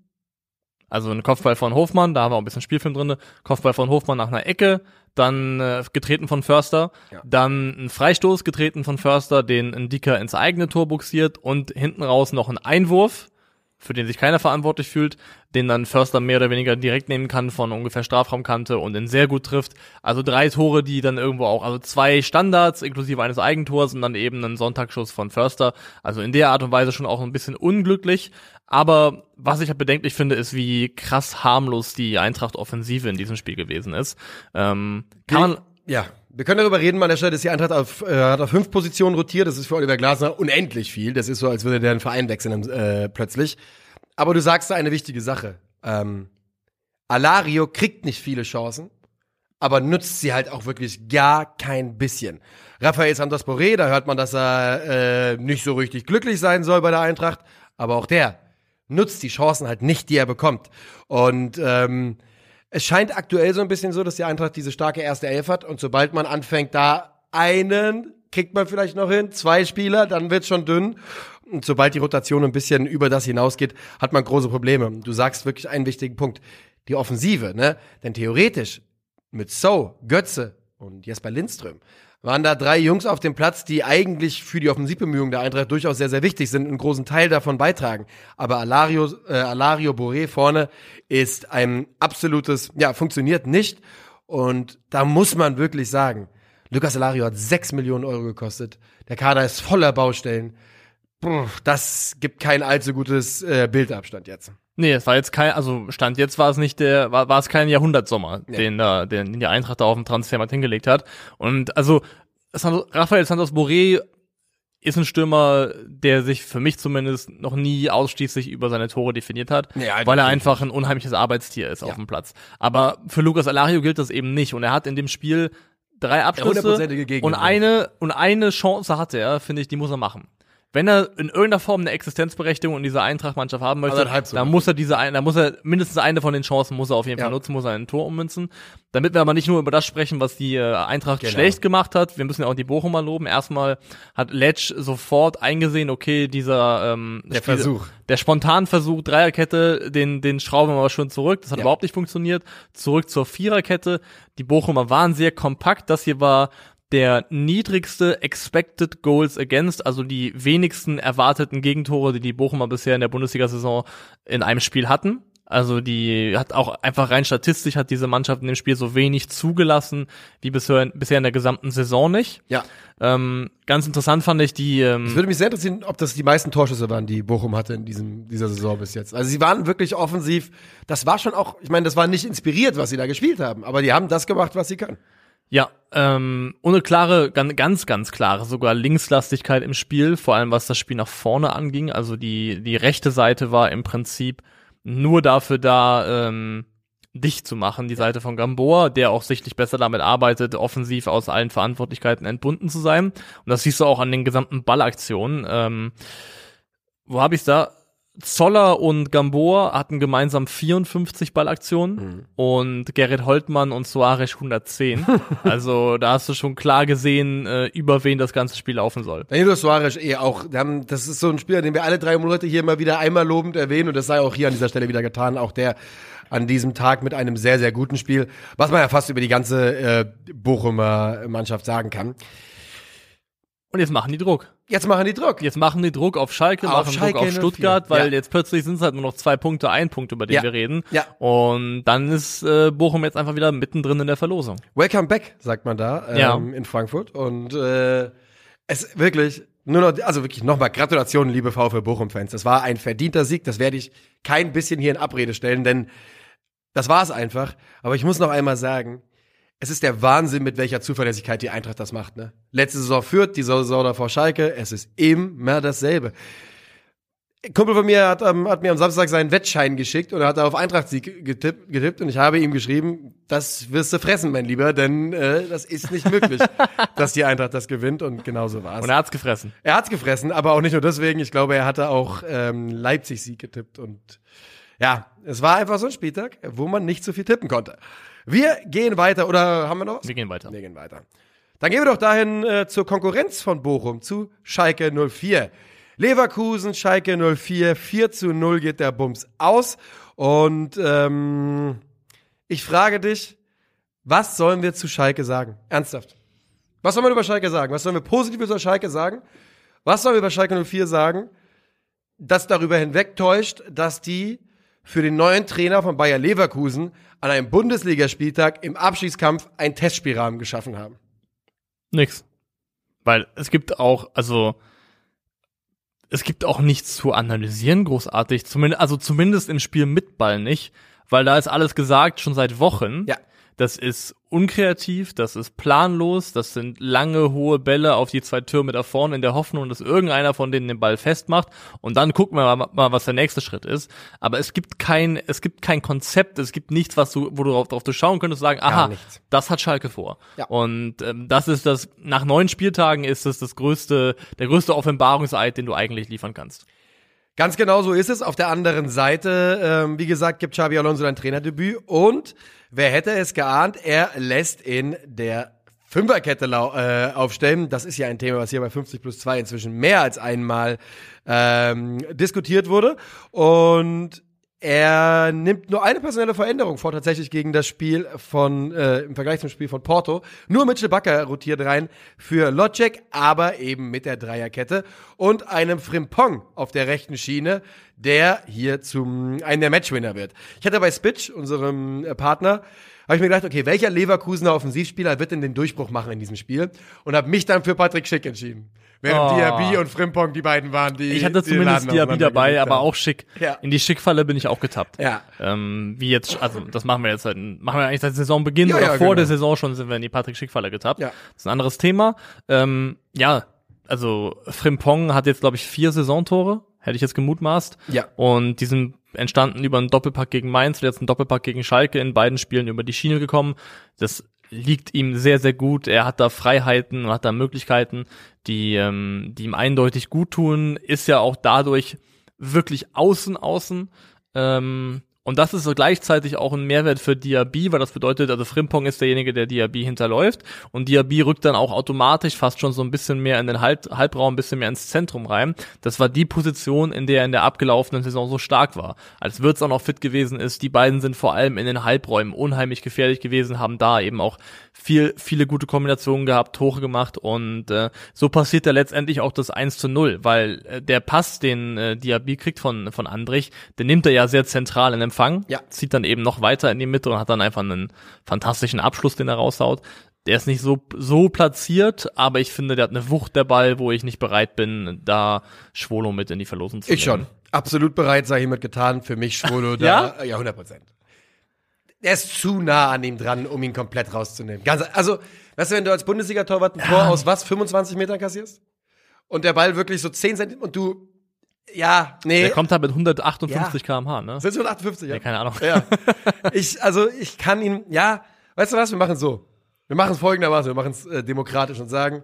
Also ein Kopfball von Hofmann, da haben wir auch ein bisschen Spielfilm drinne. Kopfball von Hofmann nach einer Ecke, dann äh, getreten von Förster, Ja. dann ein Freistoß getreten von Förster, den ein Dicker ins eigene Tor buxiert und hinten raus noch ein Einwurf, für den sich keiner verantwortlich fühlt, den dann Förster mehr oder weniger direkt nehmen kann von ungefähr Strafraumkante und den sehr gut trifft. Also drei Tore, die dann irgendwo auch, also zwei Standards inklusive eines Eigentors und dann eben einen Sonntagsschuss von Förster. Also in der Art und Weise schon auch ein bisschen unglücklich. Aber was ich halt bedenklich finde, ist, wie krass harmlos die Eintracht-Offensive in diesem Spiel gewesen ist. Ähm, kann man, Ja, wir können darüber reden, an der Stelle, dass die Eintracht auf, äh, hat auf fünf Positionen rotiert. Das ist für Oliver Glasner unendlich viel. Das ist so, als würde der einen Verein wechseln äh, plötzlich. Aber du sagst da eine wichtige Sache. Ähm, Alario kriegt nicht viele Chancen, aber nutzt sie halt auch wirklich gar kein bisschen. Rafael Santos Boré, da hört man, dass er äh, nicht so richtig glücklich sein soll bei der Eintracht, aber auch der nutzt die Chancen halt nicht, die er bekommt. Und ähm, es scheint aktuell so ein bisschen so, dass die Eintracht diese starke erste Elf hat und sobald man anfängt, da einen kriegt man vielleicht noch hin, zwei Spieler, dann wird's schon dünn. Und sobald die Rotation ein bisschen über das hinausgeht, hat man große Probleme. Du sagst wirklich einen wichtigen Punkt. Die Offensive, ne? Denn theoretisch mit So, Götze und Jesper Lindström waren da drei Jungs auf dem Platz, die eigentlich für die Offensivbemühungen der Eintracht durchaus sehr, sehr wichtig sind, einen großen Teil davon beitragen. Aber Alario, äh, Alario Boré vorne ist ein absolutes, ja, funktioniert nicht. Und da muss man wirklich sagen, Lucas Alario hat sechs Millionen Euro gekostet. Der Kader ist voller Baustellen. Das gibt kein allzu gutes äh, Bildabstand jetzt. Nee, es war jetzt kein, also Stand jetzt war es nicht der, war, war es kein Jahrhundertsommer, Nee. den da, den die Eintracht da auf dem Transfermarkt hingelegt hat. Und also Rafael Santos Boré ist ein Stürmer, der sich für mich zumindest noch nie ausschließlich über seine Tore definiert hat, Nee, halt weil er einfach ein unheimliches Arbeitstier ist Ja. auf dem Platz. Aber für Lucas Alario gilt das eben nicht und er hat in dem Spiel drei Abschlüsse und eine und eine Chance hatte er, finde ich, die muss er machen. Wenn er in irgendeiner Form eine Existenzberechtigung in dieser Eintracht-Mannschaft haben möchte, sogar. dann muss er diese eine, dann muss er mindestens eine von den Chancen muss er auf jeden Fall Ja. nutzen, muss er ein Tor ummünzen. Damit wir aber nicht nur über das sprechen, was die äh, Eintracht Genau. schlecht gemacht hat, wir müssen ja auch die Bochumer loben. Erstmal hat Letsch sofort eingesehen, okay, dieser ähm, Der Versuch. der Spontanversuch Dreierkette, den den schrauben wir mal schon zurück. Das hat Ja. überhaupt nicht funktioniert. Zurück zur Viererkette. Die Bochumer waren sehr kompakt. Das hier war der niedrigste Expected Goals Against, also die wenigsten erwarteten Gegentore, die die Bochumer bisher in der Bundesliga-Saison in einem Spiel hatten. Also die hat auch einfach rein statistisch hat diese Mannschaft in dem Spiel so wenig zugelassen wie bisher, bisher in der gesamten Saison nicht. Ja. Ähm, ganz interessant fand ich die ähm, Es würde mich sehr interessieren, ob das die meisten Torschüsse waren, die Bochum hatte in diesem, dieser Saison bis jetzt. Also sie waren wirklich offensiv. Das war schon auch, ich meine, das war nicht inspiriert, was sie da gespielt haben, aber die haben das gemacht, was sie können. Ja, ähm, ohne klare, ganz, ganz, klare, sogar Linkslastigkeit im Spiel, vor allem was das Spiel nach vorne anging. Also die, die rechte Seite war im Prinzip nur dafür da, ähm, dicht zu machen, die Seite von Gamboa, der auch sichtlich besser damit arbeitet, offensiv aus allen Verantwortlichkeiten entbunden zu sein. Und das siehst du auch an den gesamten Ballaktionen. Ähm, wo habe ich's da? Zoller und Gamboa hatten gemeinsam 54 Ballaktionen und Gerrit Holtmann und Suarez 110. also da hast du schon klar gesehen, äh, über wen das ganze Spiel laufen soll. Danilo Suarez eh auch. Haben, das ist so ein Spieler, den wir alle drei Monate hier immer wieder einmal lobend erwähnen und das sei auch hier an dieser Stelle wieder getan. Auch der an diesem Tag mit einem sehr, sehr guten Spiel, was man ja fast über die ganze äh, Bochumer Mannschaft sagen kann. Und jetzt machen die Druck. Jetzt machen die Druck. Jetzt machen die Druck auf Schalke, Auf machen Schalke Druck auf 04, Stuttgart, weil ja. jetzt plötzlich sind es halt nur noch zwei Punkte, ein Punkt, über den Ja. wir reden. Ja. Und dann ist äh, Bochum jetzt einfach wieder mittendrin in der Verlosung. Welcome back, sagt man da ähm, Ja. in Frankfurt. Und äh, es wirklich nur noch, also wirklich nochmal Gratulation, liebe VfL Bochum-Fans. Das war ein verdienter Sieg. Das werde ich kein bisschen hier in Abrede stellen, denn das war es einfach. Aber ich muss noch einmal sagen, es ist der Wahnsinn, mit welcher Zuverlässigkeit die Eintracht das macht. Ne? Letzte Saison führt, die Saison davor Schalke. Es ist immer dasselbe. Ein Kumpel von mir hat, ähm, hat mir am Samstag seinen Wettschein geschickt und er hat auf Eintracht-Sieg getippt, getippt und ich habe ihm geschrieben, das wirst du fressen, mein Lieber, denn äh, das ist nicht möglich, dass die Eintracht das gewinnt und genauso war es. Und er hat's gefressen. Er hat's gefressen, aber auch nicht nur deswegen. Ich glaube, er hatte auch ähm, Leipzig-Sieg getippt und ja, es war einfach so ein Spieltag, wo man nicht so viel tippen konnte. Wir gehen weiter oder haben wir noch was? Wir gehen weiter. Wir gehen weiter. Dann gehen wir doch dahin äh, zur Konkurrenz von Bochum, zu Schalke 04. Leverkusen, Schalke 04, 4 zu 0 geht der Bums aus. Und ähm, ich frage dich, was sollen wir zu Schalke sagen? Ernsthaft. Was soll man über Schalke sagen? Was sollen wir Positives über Schalke sagen? Was sollen wir über Schalke 04 sagen? das darüber hinwegtäuscht, dass die für den neuen Trainer von Bayer Leverkusen an einem Bundesligaspieltag im Abschiedskampf einen Testspielrahmen geschaffen haben. Nix. Weil es gibt auch, also es gibt auch nichts zu analysieren, großartig. Zumindest, also zumindest im Spiel mit Ball nicht, weil da ist alles gesagt schon seit Wochen. Ja. Das ist unkreativ, das ist planlos, das sind lange, hohe Bälle auf die zwei Türme da vorne in der Hoffnung, dass irgendeiner von denen den Ball festmacht und dann gucken wir mal, mal was der nächste Schritt ist. Aber es gibt kein, es gibt kein Konzept, es gibt nichts, was du, wo du drauf, drauf du schauen könntest und sagen, aha, das hat Schalke vor. Ja. Und ähm, das ist das, nach neun Spieltagen ist es das größte, der größte Offenbarungseid, den du eigentlich liefern kannst. Ganz genau so ist es. Auf der anderen Seite, ähm, wie gesagt, gibt Xabi Alonso ein Trainerdebüt und wer hätte es geahnt, er lässt in der Fünferkette äh, aufstellen. Das ist ja ein Thema, was hier bei 50 plus 2 inzwischen mehr als einmal ähm, diskutiert wurde. Und er nimmt nur eine personelle Veränderung vor, tatsächlich gegen das Spiel von, äh, im Vergleich zum Spiel von Porto. Nur Mitchell Bakker rotiert rein für Locek, aber eben mit der Dreierkette und einem Frimpong auf der rechten Schiene, der hier zum, einen der Matchwinner wird. Ich hatte bei Spitch, unserem äh, Partner, habe ich mir gedacht, okay, welcher Leverkusener Offensivspieler wird denn den Durchbruch machen in diesem Spiel? Und habe mich dann für Patrick Schick entschieden. Während Oh. Diaby und Frimpong die beiden waren, die Ich hatte die zumindest Diaby dabei, aber auch schick. Ja. In die Schickfalle bin ich auch getappt. Ja. Ähm, wie jetzt, also das machen wir jetzt seit, machen wir eigentlich seit Saisonbeginn Ja, oder ja, vor genau. der Saison schon sind wir in die Patrick Schick-Falle getappt. Ja. Das ist ein anderes Thema. Ähm, ja, also Frimpong hat jetzt, glaube ich, vier Saisontore, hätte ich jetzt gemutmaßt. Ja. Und die sind entstanden über einen Doppelpack gegen Mainz, jetzt ein Doppelpack gegen Schalke, in beiden Spielen über die Schiene gekommen. Das liegt ihm sehr, sehr gut. Er hat da Freiheiten und hat da Möglichkeiten, die, ähm, die ihm eindeutig gut tun. Ist ja auch dadurch wirklich außen, außen. Ähm, und das ist so gleichzeitig auch ein Mehrwert für Diaby, weil das bedeutet, also Frimpong ist derjenige, der Diaby hinterläuft und Diaby rückt dann auch automatisch fast schon so ein bisschen mehr in den Halb Halbraum, ein bisschen mehr ins Zentrum rein. Das war die Position, in der er in der abgelaufenen Saison so stark war. Als Wirtz auch noch fit gewesen ist, die beiden sind vor allem in den Halbräumen unheimlich gefährlich gewesen, haben da eben auch viel, viele gute Kombinationen gehabt, Tore gemacht und äh, so passiert da letztendlich auch das 1 zu 0, weil äh, der Pass, den äh, Diaby kriegt von, von Andrich, den nimmt er ja sehr zentral in Empfang, Ja. zieht dann eben noch weiter in die Mitte und hat dann einfach einen fantastischen Abschluss, den er raushaut. Der ist nicht so, so platziert, aber ich finde, der hat eine Wucht der Ball, wo ich nicht bereit bin, da Schwolo mit in die Verlosung zu Ich schon. nehmen. Absolut bereit, sei hiermit getan. Für mich Schwolo Ja? da. Ja, 100 Prozent. Er ist zu nah an ihm dran, um ihn komplett rauszunehmen. Ganz, also, weißt du, wenn du als Bundesliga-Torwart ein Tor aus was, 25 Metern kassierst? Und der Ball wirklich so 10 Zentimeter und du, ja, nee. Der kommt da mit 158 Ja. kmh, ne? Sind schon 58, ja? Ja, keine Ahnung. Ja. Ich, also, ich kann ihn, ja, weißt du was, wir machen es so. Wir machen es folgendermaßen, wir machen es äh, demokratisch und sagen,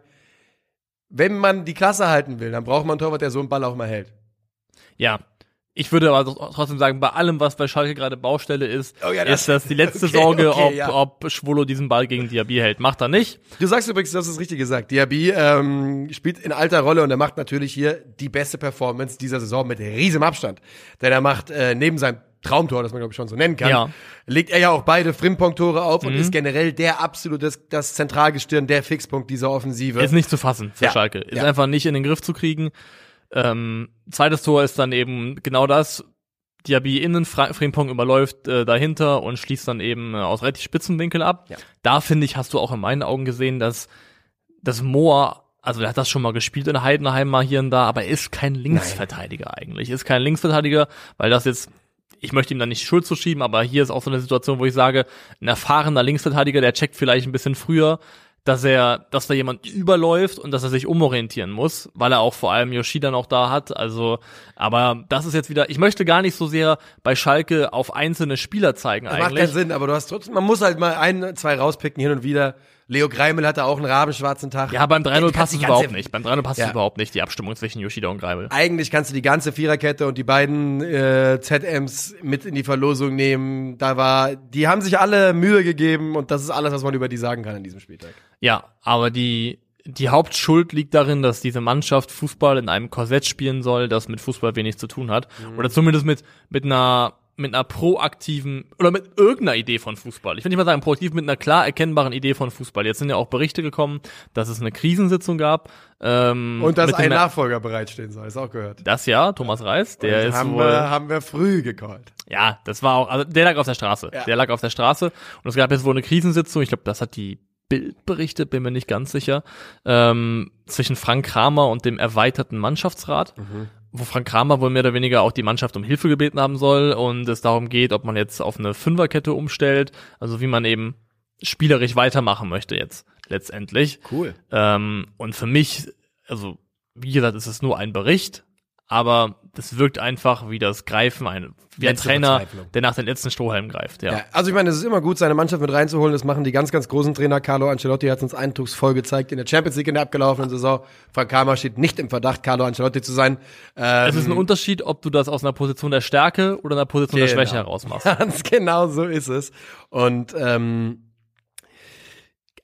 wenn man die Klasse halten will, dann braucht man einen Torwart, der so einen Ball auch mal hält. Ja. Ich würde aber trotzdem sagen, bei allem, was bei Schalke gerade Baustelle ist, Oh ja, das- ist das die letzte Okay, Sorge, okay, ob, ja. ob Schwolo diesen Ball gegen Diaby hält. Macht er nicht. Du sagst übrigens, du hast es richtig gesagt. Diaby ähm, spielt in alter Rolle und er macht natürlich hier die beste Performance dieser Saison mit riesigem Abstand. Denn er macht äh, neben seinem Traumtor, das man glaube ich schon so nennen kann, Ja. Mhm. legt er ja auch beide Frimpong-Tore auf und ist generell der absolute, das, das Zentralgestirn, der Fixpunkt dieser Offensive. Ist nicht zu fassen für Ja. Schalke. Ist einfach nicht in den Griff zu kriegen. Ähm, zweites Tor ist dann eben genau das. Diaby innen, Frimpong überläuft äh, dahinter und schließt dann eben äh, aus relativ Spitzenwinkel ab. Ja. Da finde ich, hast du auch in meinen Augen gesehen, dass das Moor, also der hat das schon mal gespielt in Heidenheim mal hier und da, aber er ist kein Linksverteidiger eigentlich. Ist kein Linksverteidiger, weil das jetzt ich möchte ihm da nicht Schuld zuschieben, aber hier ist auch so eine Situation, wo ich sage, ein erfahrener Linksverteidiger, der checkt vielleicht ein bisschen früher, dass er, dass da jemand überläuft und dass er sich umorientieren muss, weil er auch vor allem Yoshida noch da hat. Also, aber das ist jetzt wieder, ich möchte gar nicht so sehr bei Schalke auf einzelne Spieler zeigen Das macht keinen eigentlich. Sinn, aber du hast trotzdem, man muss halt mal ein, zwei rauspicken hin und wieder. Leo Greimel hatte auch einen rabenschwarzen Tag. Ja, beim 3-0 Du kannst passt es überhaupt nicht. Beim 3-0 passt Ja. es überhaupt nicht, die Abstimmung zwischen Yoshida und Greibel. Eigentlich kannst du die ganze Viererkette und die beiden äh, ZMs mit in die Verlosung nehmen. Da war, die haben sich alle Mühe gegeben und das ist alles, was man über die sagen kann in diesem Spieltag. Ja, aber die, die Hauptschuld liegt darin, dass diese Mannschaft Fußball in einem Korsett spielen soll, das mit Fußball wenig zu tun hat. Oder zumindest mit, mit einer, mit einer proaktiven oder mit irgendeiner Idee von Fußball. Ich will nicht mal sagen proaktiv, mit einer klar erkennbaren Idee von Fußball. Jetzt sind ja auch Berichte gekommen, dass es eine Krisensitzung gab. Ähm, Und dass ein Nachfolger bereitstehen soll, ist auch gehört. Das ja, Thomas Reis, der Und ist haben, wohl, wir, haben wir früh gecallt. ja, das war auch, also der lag auf der Straße. Ja. Der lag auf der Straße. Und es gab jetzt wohl eine Krisensitzung. Ich glaube, das hat die Bild berichtet, bin mir nicht ganz sicher, ähm, zwischen Frank Kramer und dem erweiterten Mannschaftsrat, wo Frank Kramer wohl mehr oder weniger auch die Mannschaft um Hilfe gebeten haben soll und es darum geht, ob man jetzt auf eine Fünferkette umstellt, also wie man eben spielerisch weitermachen möchte jetzt letztendlich. Cool. Ähm, und für mich, also wie gesagt, ist es nur ein Bericht, aber das wirkt einfach wie das Greifen, ein, wie ein Letzte Trainer, der nach den letzten Strohhalm greift. Ja. Ja, also ich meine, es ist immer gut, seine Mannschaft mit reinzuholen. Das machen die ganz, ganz großen Trainer. Carlo Ancelotti hat uns eindrucksvoll gezeigt in der Champions League in der abgelaufenen Saison. Frank Kramer steht nicht im Verdacht, Carlo Ancelotti zu sein. Ähm, Es ist ein Unterschied, ob du das aus einer Position der Stärke oder einer Position der Genau. Schwäche heraus machst. Ganz genau so ist es. Und ähm,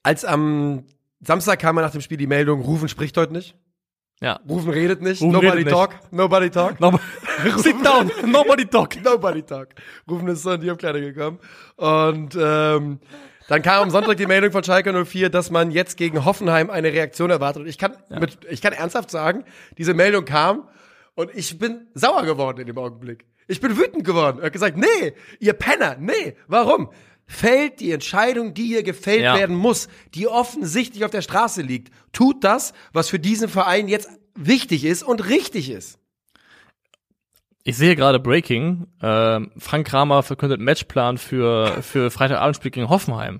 als am Samstag kam ja nach dem Spiel die Meldung, Rufen spricht heute nicht. Ja. Rufen redet nicht. Rufen Nobody redet nicht. talk. Nobody talk. Nochmal. Sit down. Nobody talk. Nobody talk. Rufen ist so in die Umkleide gekommen. Und ähm, dann kam am Sonntag die Meldung von Schalke 04, dass man jetzt gegen Hoffenheim eine Reaktion erwartet. Und ich kann, mit, ich kann ernsthaft sagen, diese Meldung kam und ich bin sauer geworden in dem Augenblick. Ich bin wütend geworden. Er hat gesagt, nee, ihr Penner, nee. Warum? Fällt die Entscheidung, die hier gefällt Ja. werden muss, die offensichtlich auf der Straße liegt. Tut das, was für diesen Verein jetzt wichtig ist und richtig ist. Ich sehe gerade Breaking. Ähm, Frank Kramer verkündet Matchplan für, für Freitagabendspiel gegen Hoffenheim.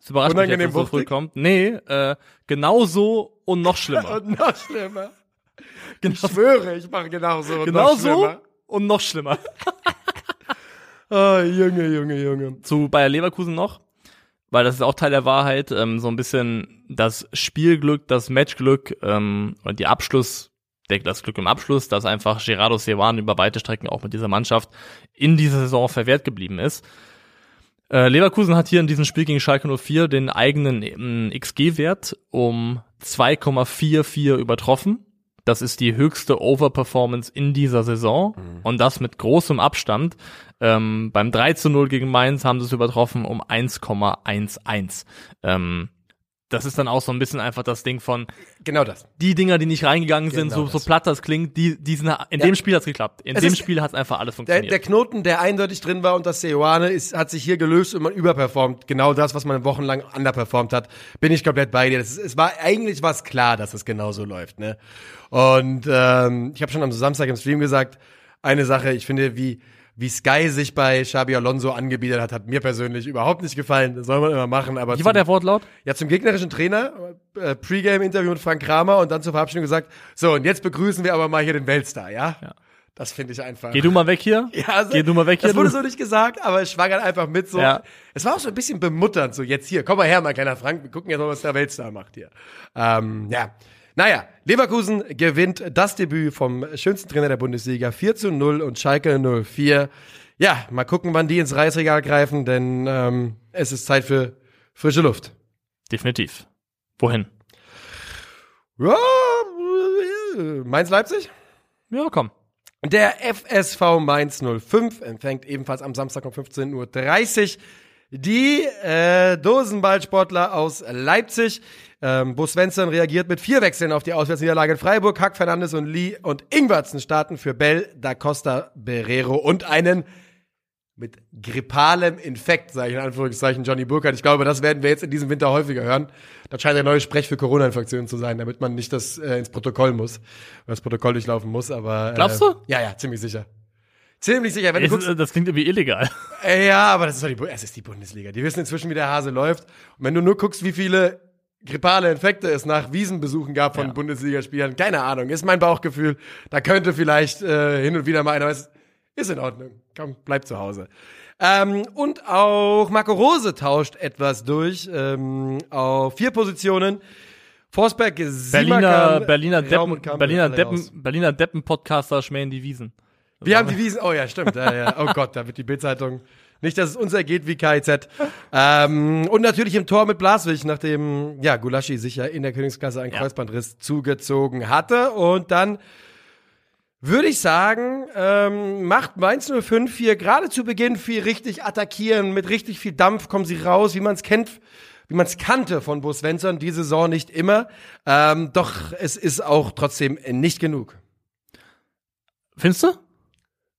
Das überrascht mich Unangenehm dass es so früh kommt. Nee, äh, genauso und noch schlimmer. Und noch schlimmer. Ich schwöre, ich mache genauso. und Genau noch so schlimmer. und noch schlimmer. Oh, Junge, Junge, Junge. Zu Bayer Leverkusen noch, weil das ist auch Teil der Wahrheit, ähm, so ein bisschen das Spielglück, das Matchglück ähm, und die Abschluss, der, das Glück im Abschluss, dass einfach Gerardo Sewan über weite Strecken auch mit dieser Mannschaft in dieser Saison verwehrt geblieben ist. Äh, Leverkusen hat hier in diesem Spiel gegen Schalke 04 den eigenen ähm, XG-Wert um 2,44 übertroffen. Das ist die höchste Overperformance in dieser Saison und das mit großem Abstand. Ähm, beim 3 zu 0 gegen Mainz haben sie es übertroffen um 1,11. Ähm, das ist dann auch so ein bisschen einfach das Ding von Genau das. die Dinger, die nicht reingegangen sind, Genau so, so das. platt das klingt, die, die sind, in Ja. dem Spiel hat's geklappt. In Es dem Spiel hat's einfach alles Der, funktioniert. der Knoten, der eindeutig drin war und das Seoane ist, hat sich hier gelöst und man überperformt. Genau das, was man wochenlang underperformt hat. Bin ich komplett bei dir. Das ist, es war eigentlich was klar, dass es genau so läuft. Ne? Und ähm, ich habe schon am Samstag im Stream gesagt, eine Sache, ich finde, wie wie Sky sich bei Xabi Alonso angebietet hat, hat mir persönlich überhaupt nicht gefallen. Das soll man immer machen. Aber Wie war der Wortlaut? Ja, zum gegnerischen Trainer, äh, Pre-Game-Interview mit Frank Kramer und dann zur Verabschiedung gesagt, so, und jetzt begrüßen wir aber mal hier den Weltstar, ja? Ja. Das finde ich einfach. Geh du mal weg hier. ja, also, Geh du mal weg hier. Das wurde so nicht gesagt, aber es schwang halt einfach mit so. Ja. Es war auch so ein bisschen bemutternd, so jetzt hier, komm mal her, mein kleiner Frank, wir gucken jetzt mal, was der Weltstar macht hier. Ähm, ja. Naja, Leverkusen gewinnt das Debüt vom schönsten Trainer der Bundesliga 4 zu 0 und Schalke 04. Ja, mal gucken, wann die ins Reisregal greifen, denn ähm, es ist Zeit für frische Luft. Definitiv. Wohin? Ja, Mainz-Leipzig? Ja, komm. Der FSV Mainz 05 empfängt ebenfalls am Samstag um 15.30 Uhr die äh, Dosenballsportler aus Leipzig. Ähm, Bo Svensson reagiert mit vier Wechseln auf die Auswärtsniederlage in Freiburg. Hack, Fernandes und Lee und Ingwertsen starten für Bell, Da Costa, Berrero und einen mit grippalem Infekt, sage ich in Anführungszeichen, Johnny Burkhardt. Ich glaube, das werden wir jetzt in diesem Winter häufiger hören. Das scheint der neue Sprech für Corona-Infektionen zu sein, damit man nicht das äh, ins Protokoll muss, oder das Protokoll durchlaufen muss. Aber äh, Glaubst du? Ja, ja, ziemlich sicher. Ziemlich sicher. Wenn du Es, guckst, ist- das klingt irgendwie illegal. äh, ja, aber das ist doch die, es ist die Bundesliga. Die wissen inzwischen, wie der Hase läuft. Und wenn du nur guckst, wie viele grippale Infekte es nach Wiesenbesuchen gab von Ja. Bundesligaspielern, keine Ahnung, ist mein Bauchgefühl. Da könnte vielleicht äh, hin und wieder mal einer, aber es ist in Ordnung. Komm, bleib zu Hause. Ähm, und auch Marco Rose tauscht etwas durch ähm, auf vier Positionen. Forsberg, Berliner, Berliner Deppen, Berliner. Deppen, Berliner Deppen-Podcaster schmähen die Wiesen. Wir haben die Wiesen. Oh ja, stimmt. Ja, ja. Oh Gott, da wird die Bildzeitung. Nicht, dass es uns ergeht wie KIZ. Ähm, und natürlich im Tor mit Blaswig, nachdem ja Gulaschi sich ja in der Königsklasse einen Ja. Kreuzbandriss zugezogen hatte. Und dann würde ich sagen, ähm, macht Mainz 05 hier gerade zu Beginn viel richtig attackieren, mit richtig viel Dampf kommen sie raus, wie man es kennt, wie man es kannte von Bo Svensson, die Saison nicht immer. Ähm, doch es ist auch trotzdem nicht genug. Findest du?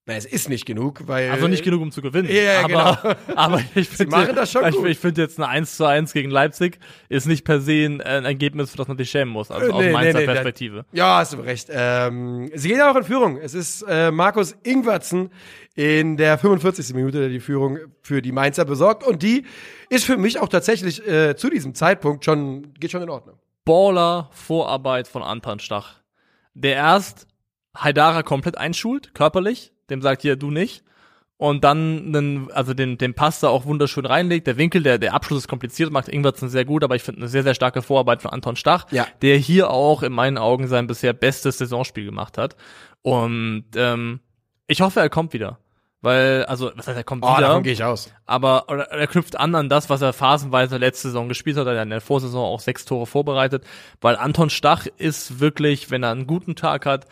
Na, es ist nicht genug, weil. Also nicht genug, um zu gewinnen. Ja, aber, genau. aber ich finde, schon ich, ich finde jetzt ein 1 zu 1 gegen Leipzig ist nicht per se ein, Ergebnis, für das man sich schämen muss, also Äh, aus nee, Mainzer nee, nee, Perspektive. Ja, hast du recht. Ähm, sie gehen auch in Führung. Es ist äh, Markus Ingwertsen in der 45. Minute, der die Führung für die Mainzer besorgt. Und die ist für mich auch tatsächlich äh, zu diesem Zeitpunkt schon, geht schon in Ordnung. Baller Vorarbeit von Anton Stach. Der erst Haidara komplett einschult, körperlich, dem sagt hier, du nicht. Und dann einen, also den, den Pass da auch wunderschön reinlegt. Der Winkel, der, der Abschluss ist kompliziert, macht Ingwertsen sehr gut, aber ich finde eine sehr, sehr starke Vorarbeit von Anton Stach, Ja. der hier auch in meinen Augen sein bisher bestes Saisonspiel gemacht hat. Und ähm, ich hoffe, er kommt wieder. Weil, also, was heißt, er kommt Oh, wieder? davon gehe ich aus. aber oder, er knüpft an an das, was er phasenweise letzte Saison gespielt hat. Er hat in der Vorsaison auch sechs Tore vorbereitet, weil Anton Stach ist wirklich, wenn er einen guten Tag hat,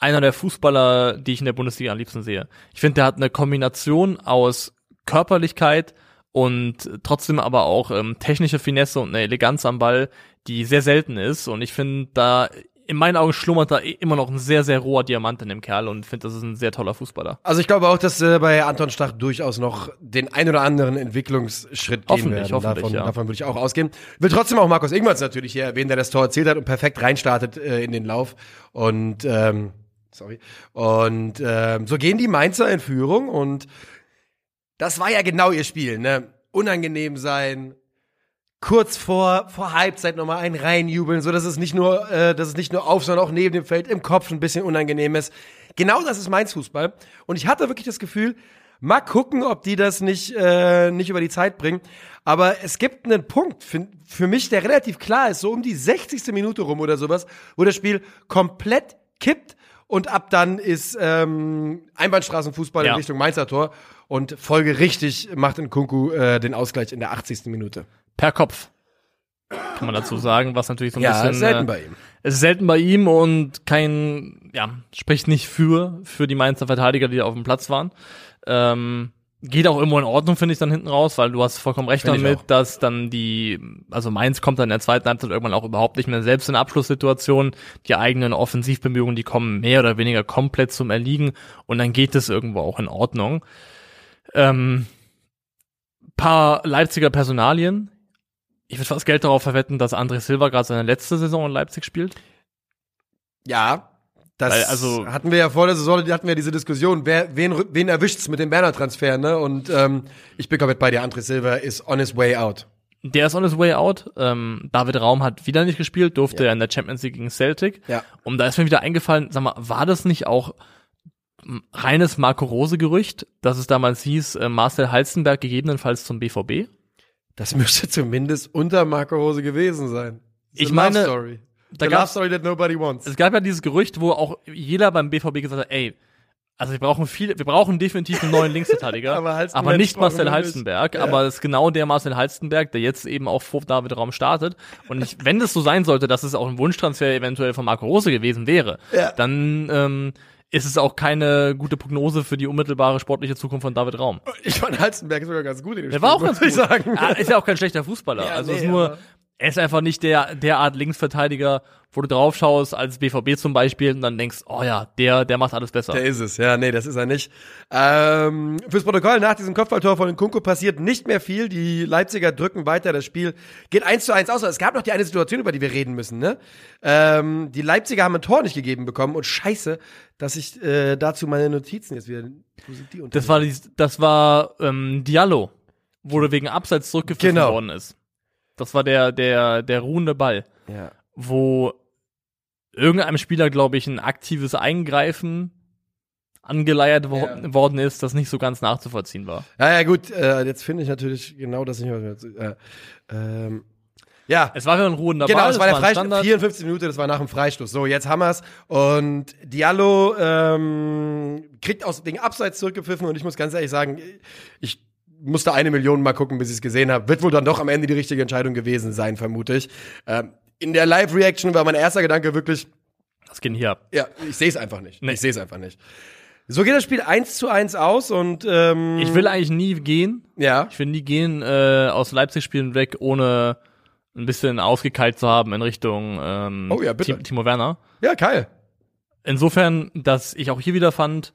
einer der Fußballer, die ich in der Bundesliga am liebsten sehe. Ich finde, der hat eine Kombination aus Körperlichkeit und trotzdem aber auch ähm, technische Finesse und eine Eleganz am Ball, die sehr selten ist. Und ich finde, da in meinen Augen schlummert da immer noch ein sehr, sehr roher Diamant in dem Kerl und finde, das ist ein sehr toller Fußballer. Also ich glaube auch, dass äh, bei Anton Stach durchaus noch den ein oder anderen Entwicklungsschritt gehen werden. hoffentlich, davon, ja. davon würde ich auch ausgehen. Will trotzdem auch Markus Ingwerts natürlich hier erwähnen, der das Tor erzielt hat und perfekt reinstartet äh, in den Lauf. Und ähm, sorry. Und ähm, so gehen die Mainzer in Führung und das war ja genau ihr Spiel, ne? Unangenehm sein, kurz vor, vor Halbzeit nochmal einen reinjubeln, so dass es nicht nur, äh, dass es nicht nur auf, sondern auch neben dem Feld im Kopf ein bisschen unangenehm ist. Genau das ist Mainz Fußball. Und ich hatte wirklich das Gefühl, mal gucken, ob die das nicht, äh, nicht über die Zeit bringen. Aber es gibt einen Punkt für, für mich, der relativ klar ist, so um die 60. Minute rum oder sowas, wo das Spiel komplett kippt und ab dann ist ähm, Einbahnstraßenfußball Ja. in Richtung Mainzer Tor und folgerichtig macht in Kunku äh, den Ausgleich in der 80. Minute. Per Kopf. Kann man dazu sagen, was natürlich so ein Ja, bisschen. ist selten äh, bei ihm. Es ist selten bei ihm und kein, ja, spricht nicht für, für die Mainzer Verteidiger, die da auf dem Platz waren. Ähm, geht auch irgendwo in Ordnung, finde ich, dann hinten raus, weil du hast vollkommen recht Find damit, dass dann die, also Mainz kommt dann in der zweiten Halbzeit irgendwann auch überhaupt nicht mehr selbst in Abschlusssituationen. Die eigenen Offensivbemühungen, die kommen mehr oder weniger komplett zum Erliegen und dann geht es irgendwo auch in Ordnung. Ähm, paar Leipziger Personalien. Ich würde fast Geld darauf verwetten, dass André Silva gerade seine letzte Saison in Leipzig spielt. Ja. Das Weil, also- hatten wir ja vor der Saison, hatten wir diese Diskussion, wer, wen, wen erwischt's mit dem Berner-Transfer, ne? Und ähm, ich bin komplett bei dir, André Silva ist on his way out. Der ist on his way out. Ähm, David Raum hat wieder nicht gespielt, durfte ja in der Champions League gegen Celtic. Ja. Und da ist mir wieder eingefallen, sag mal, war das nicht auch reines Marco Rose-Gerücht, dass es damals hieß, äh, Marcel Halstenberg gegebenenfalls zum BVB? Das müsste zumindest unter Marco Rose gewesen sein. Ich meine. Da The love gab's- story that nobody wants. Es gab ja dieses Gerücht, wo auch jeder beim BVB gesagt hat, ey, also wir brauchen viel, wir brauchen definitiv einen neuen Linksverteidiger, Aber aber nicht Marcel. Halstenberg, Ja. aber es ist genau der Marcel Halstenberg, der jetzt eben auch vor David Raum startet. Und ich, wenn das so sein sollte, dass es auch ein Wunschtransfer eventuell von Marco Rose gewesen wäre, Ja. dann ähm, ist es auch keine gute Prognose für die unmittelbare sportliche Zukunft von David Raum. Ich fand Halstenberg sogar ganz gut in dem Der Spiel, war auch ganz gut. ich sagen. Ah, ist ja auch kein schlechter Fußballer. Ja, also nee, ist nur, er ist einfach nicht der, der Art Linksverteidiger, wo du drauf schaust als BVB zum Beispiel und dann denkst, oh ja, der, der macht alles besser. Der ist es, ja, nee, das ist er nicht. Ähm, fürs Protokoll, nach diesem Kopfballtor von Kunko passiert nicht mehr viel. Die Leipziger drücken weiter, das Spiel geht eins zu eins aus. Es gab noch die eine Situation, über die wir reden müssen, ne? Ähm, die Leipziger haben ein Tor nicht gegeben bekommen und scheiße, dass ich äh, dazu meine Notizen jetzt wieder. Wo sind die unter? Das war, die, das war ähm, Diallo, wurde wegen Abseits zurückgepfiffen Genau. worden ist. Das war der, der, der ruhende Ball, ja. wo irgendeinem Spieler, glaube ich, ein aktives Eingreifen angeleiert wo Ja. worden ist, das nicht so ganz nachzuvollziehen war. Ja, ja, gut, äh, jetzt finde ich natürlich genau das nicht mehr. Äh, ähm, ja. Es war wieder ein ruhender Genau, Ball, das war der Freistoß. Standard. 54 Minuten, das war nach dem Freistoß. So, jetzt haben wir's. Und Diallo ähm, kriegt aus wegen Abseits zurückgepfiffen und ich muss ganz ehrlich sagen, ich musste eine Million mal gucken, bis ich es gesehen habe. Wird wohl dann doch am Ende die richtige Entscheidung gewesen sein, vermute ich. Ähm, in der Live-Reaction war mein erster Gedanke wirklich, Das geht hier ab. Ja, ich sehe es einfach nicht. Nee. Ich sehe es einfach nicht. So geht das Spiel 1 zu 1 aus und ähm, Ich will eigentlich nie gehen. ja. Ich will nie gehen äh, aus Leipzig-Spielen weg, ohne ein bisschen ausgekeilt zu haben in Richtung ähm, Oh ja, bitte. Ti- Timo Werner. Ja, geil. Insofern, dass ich auch hier wieder fand,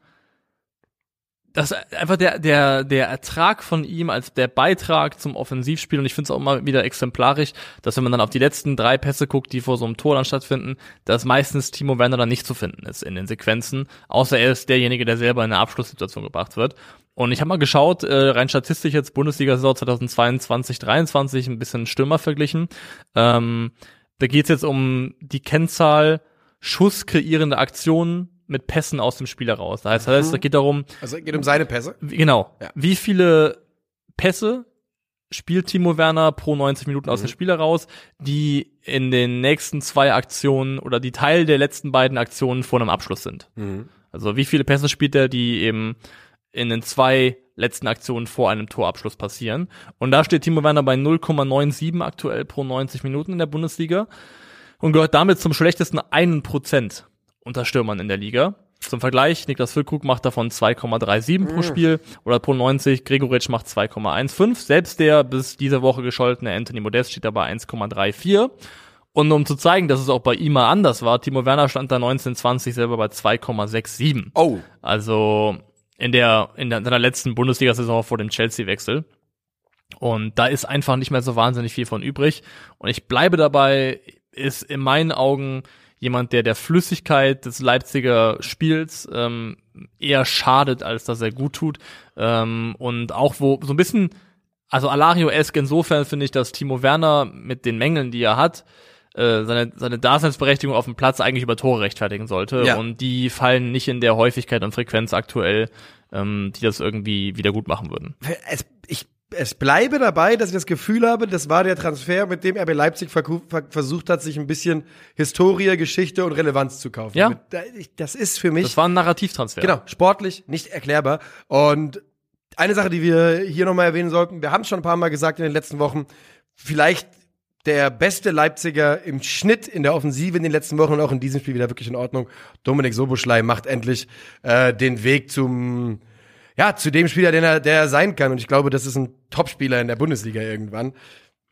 dass einfach der, der, der Ertrag von ihm als der Beitrag zum Offensivspiel, und ich finde es auch immer wieder exemplarisch, dass wenn man dann auf die letzten drei Pässe guckt, die vor so einem Tor dann stattfinden, dass meistens Timo Werner dann nicht zu finden ist in den Sequenzen, außer er ist derjenige, der selber in eine Abschlusssituation gebracht wird. Und ich habe mal geschaut, äh, rein statistisch jetzt Bundesliga-Saison 2022, 23 ein bisschen Stürmer verglichen. Ähm, da geht es jetzt um die Kennzahl Schuss kreierende Aktionen mit Pässen aus dem Spiel heraus. Das heißt, das heißt, es geht darum, Also geht um seine Pässe. genau, Ja. wie viele Pässe spielt Timo Werner pro 90 Minuten aus dem Spiel heraus, die in den nächsten zwei Aktionen oder die Teil der letzten beiden Aktionen vor einem Abschluss sind. Also wie viele Pässe spielt er, die eben in den zwei letzten Aktionen vor einem Torabschluss passieren. Und da steht Timo Werner bei 0,97 aktuell pro 90 Minuten in der Bundesliga und gehört damit zum schlechtesten einen Prozent unter Stürmern in der Liga. Zum Vergleich, Niklas Füllkrug macht davon 2,37 pro Spiel oder pro 90, Gregoritsch macht 2,15. Selbst der bis diese Woche gescholtene Anthony Modest steht dabei 1,34. Und um zu zeigen, dass es auch bei ihm mal anders war, Timo Werner stand da 1920 selber bei 2,67. Oh. Also in der in der, in seiner letzten Bundesliga-Saison vor dem Chelsea-Wechsel. Und da ist einfach nicht mehr so wahnsinnig viel von übrig. Und ich bleibe dabei, ist in meinen Augen jemand, der der Flüssigkeit des Leipziger Spiels ähm, eher schadet, als dass er gut tut. Ähm, und auch wo so ein bisschen, also Alario-esque insofern finde ich, dass Timo Werner mit den Mängeln, die er hat, äh, seine, seine Daseinsberechtigung auf dem Platz eigentlich über Tore rechtfertigen sollte. Ja. Und die fallen nicht in der Häufigkeit und Frequenz aktuell, ähm, die das irgendwie wieder gut machen würden. Es, ich, es bleibe dabei, dass ich das Gefühl habe, das war der Transfer, mit dem RB Leipzig versucht hat, sich ein bisschen Historie, Geschichte und Relevanz zu kaufen. Ja. Das ist für mich Das war ein Narrativtransfer. Genau, sportlich, nicht erklärbar. Und eine Sache, die wir hier nochmal erwähnen sollten, wir haben es schon ein paar Mal gesagt in den letzten Wochen, vielleicht der beste Leipziger im Schnitt in der Offensive in den letzten Wochen und auch in diesem Spiel wieder wirklich in Ordnung. Dominik Soboschlei macht endlich äh, den Weg zum, ja, zu dem Spieler, den er, der er sein kann. Und ich glaube, das ist ein Topspieler in der Bundesliga irgendwann.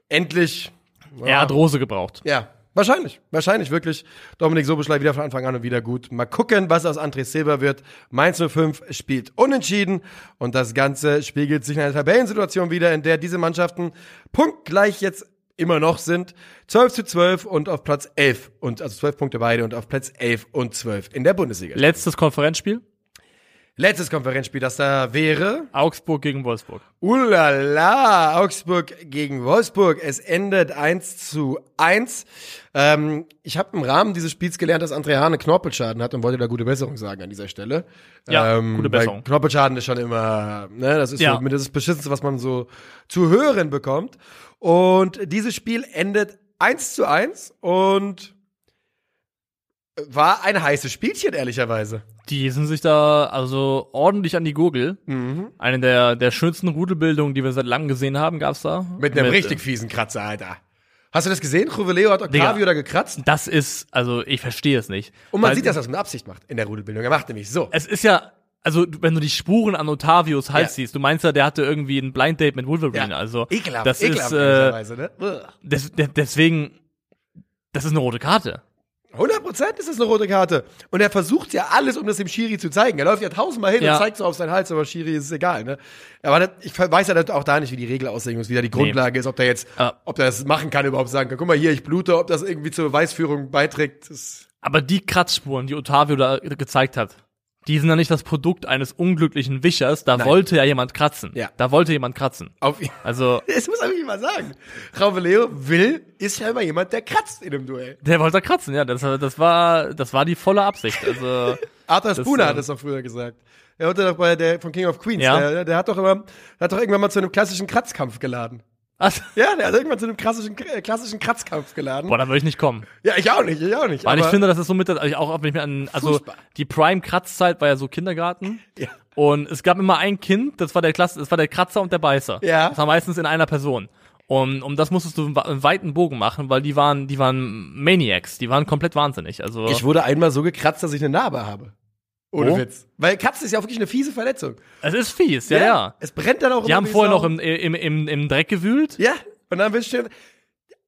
Endlich. Er hat Rose gebraucht. Ja, wahrscheinlich. Wahrscheinlich wirklich. Dominik Soboschlei wieder von Anfang an und wieder gut. Mal gucken, was aus André Silber wird. Mainz 05 spielt unentschieden und das Ganze spiegelt sich in einer Tabellensituation wieder, in der diese Mannschaften punktgleich jetzt immer noch sind. 12 zu 12 und auf Platz 11 und also 12 Punkte beide und auf Platz 11 und 12 in der Bundesliga. Letztes Konferenzspiel, Letztes Konferenzspiel, das da wäre Augsburg gegen Wolfsburg. Ulala, Augsburg gegen Wolfsburg. Es endet 1 zu 1. Ähm, ich habe im Rahmen dieses Spiels gelernt, dass André Hahn einen Knorpelschaden hat und wollte da gute Besserung sagen an dieser Stelle. Ja, ähm, gute Besserung. Knorpelschaden ist schon immer, ne, das ist Ja. so das Beschissenste, was man so zu hören bekommt. Und dieses Spiel endet 1 zu 1 und war ein heißes Spielchen, ehrlicherweise. Die sind sich da also ordentlich an die Gurgel. Mhm. Eine der, der schönsten Rudelbildungen, die wir seit langem gesehen haben, gab's da. Mit einem äh, richtig fiesen Kratzer, Alter. Hast du das gesehen? Juveleo hat Octavio Digga. da gekratzt. Das ist, also ich verstehe es nicht. Und man Weil sieht, dass er es mit Absicht macht in der Rudelbildung. Er macht nämlich so. Es ist ja, also wenn du die Spuren an Otavios Hals Ja. siehst, du meinst ja, der hatte irgendwie ein Blind Date mit Wolverine. Ja. Also Ekelhaft, das ekelhaft ist, äh, ne? Des, de, deswegen, das ist eine rote Karte. 100% ist das eine rote Karte. Und er versucht ja alles, um das dem Schiri zu zeigen. Er läuft ja tausendmal hin Ja. und zeigt so auf seinen Hals, aber Schiri ist es egal, ne? Aber das, ich weiß ja auch da nicht, wie die Regel aussehen muss, wie da die Grundlage ist, ob der jetzt, Aber- ob der das machen kann, überhaupt sagen kann, guck mal hier, ich blute, ob das irgendwie zur Beweisführung beiträgt. Aber die Kratzspuren, die Otavio da gezeigt hat, die sind ja nicht das Produkt eines unglücklichen Wischers. Da Nein. wollte ja jemand kratzen. Ja. Da wollte jemand kratzen. auf, Also, das muss ich mal sagen. Leo will, ist ja immer jemand, der kratzt in einem Duell. der wollte kratzen, ja. Das, das war, das war die volle Absicht. Also, Arthur Spooner ähm, hat es doch früher gesagt. Er hatte doch bei der von King of Queens, Ja. der, der hat doch immer, der hat doch irgendwann mal zu einem klassischen Kratzkampf geladen. Also, Ja, der hat irgendwann zu einem klassischen, äh, klassischen Kratzkampf geladen. boah, da würde ich nicht kommen. Ja, ich auch nicht, ich auch nicht. Weil ich finde, das ist so mit, also auch wenn ich mir an, also Fußball. die Prime-Kratzzeit war ja so Kindergarten. Ja. Und es gab immer ein Kind, das war der Klasse, das war der Kratzer und der Beißer. Ja. Das war meistens in einer Person. Und um das musstest du einen weiten Bogen machen, weil die waren, die waren Maniacs, die waren komplett wahnsinnig. Also Ich wurde einmal so gekratzt, dass ich eine Narbe habe. Ohne Wo? Witz. Weil Katzen ist ja auch wirklich eine fiese Verletzung. es ist fies, ja, ja. Es brennt dann auch Die haben vorher noch im, im, im, im Dreck gewühlt. Ja, und dann bist du.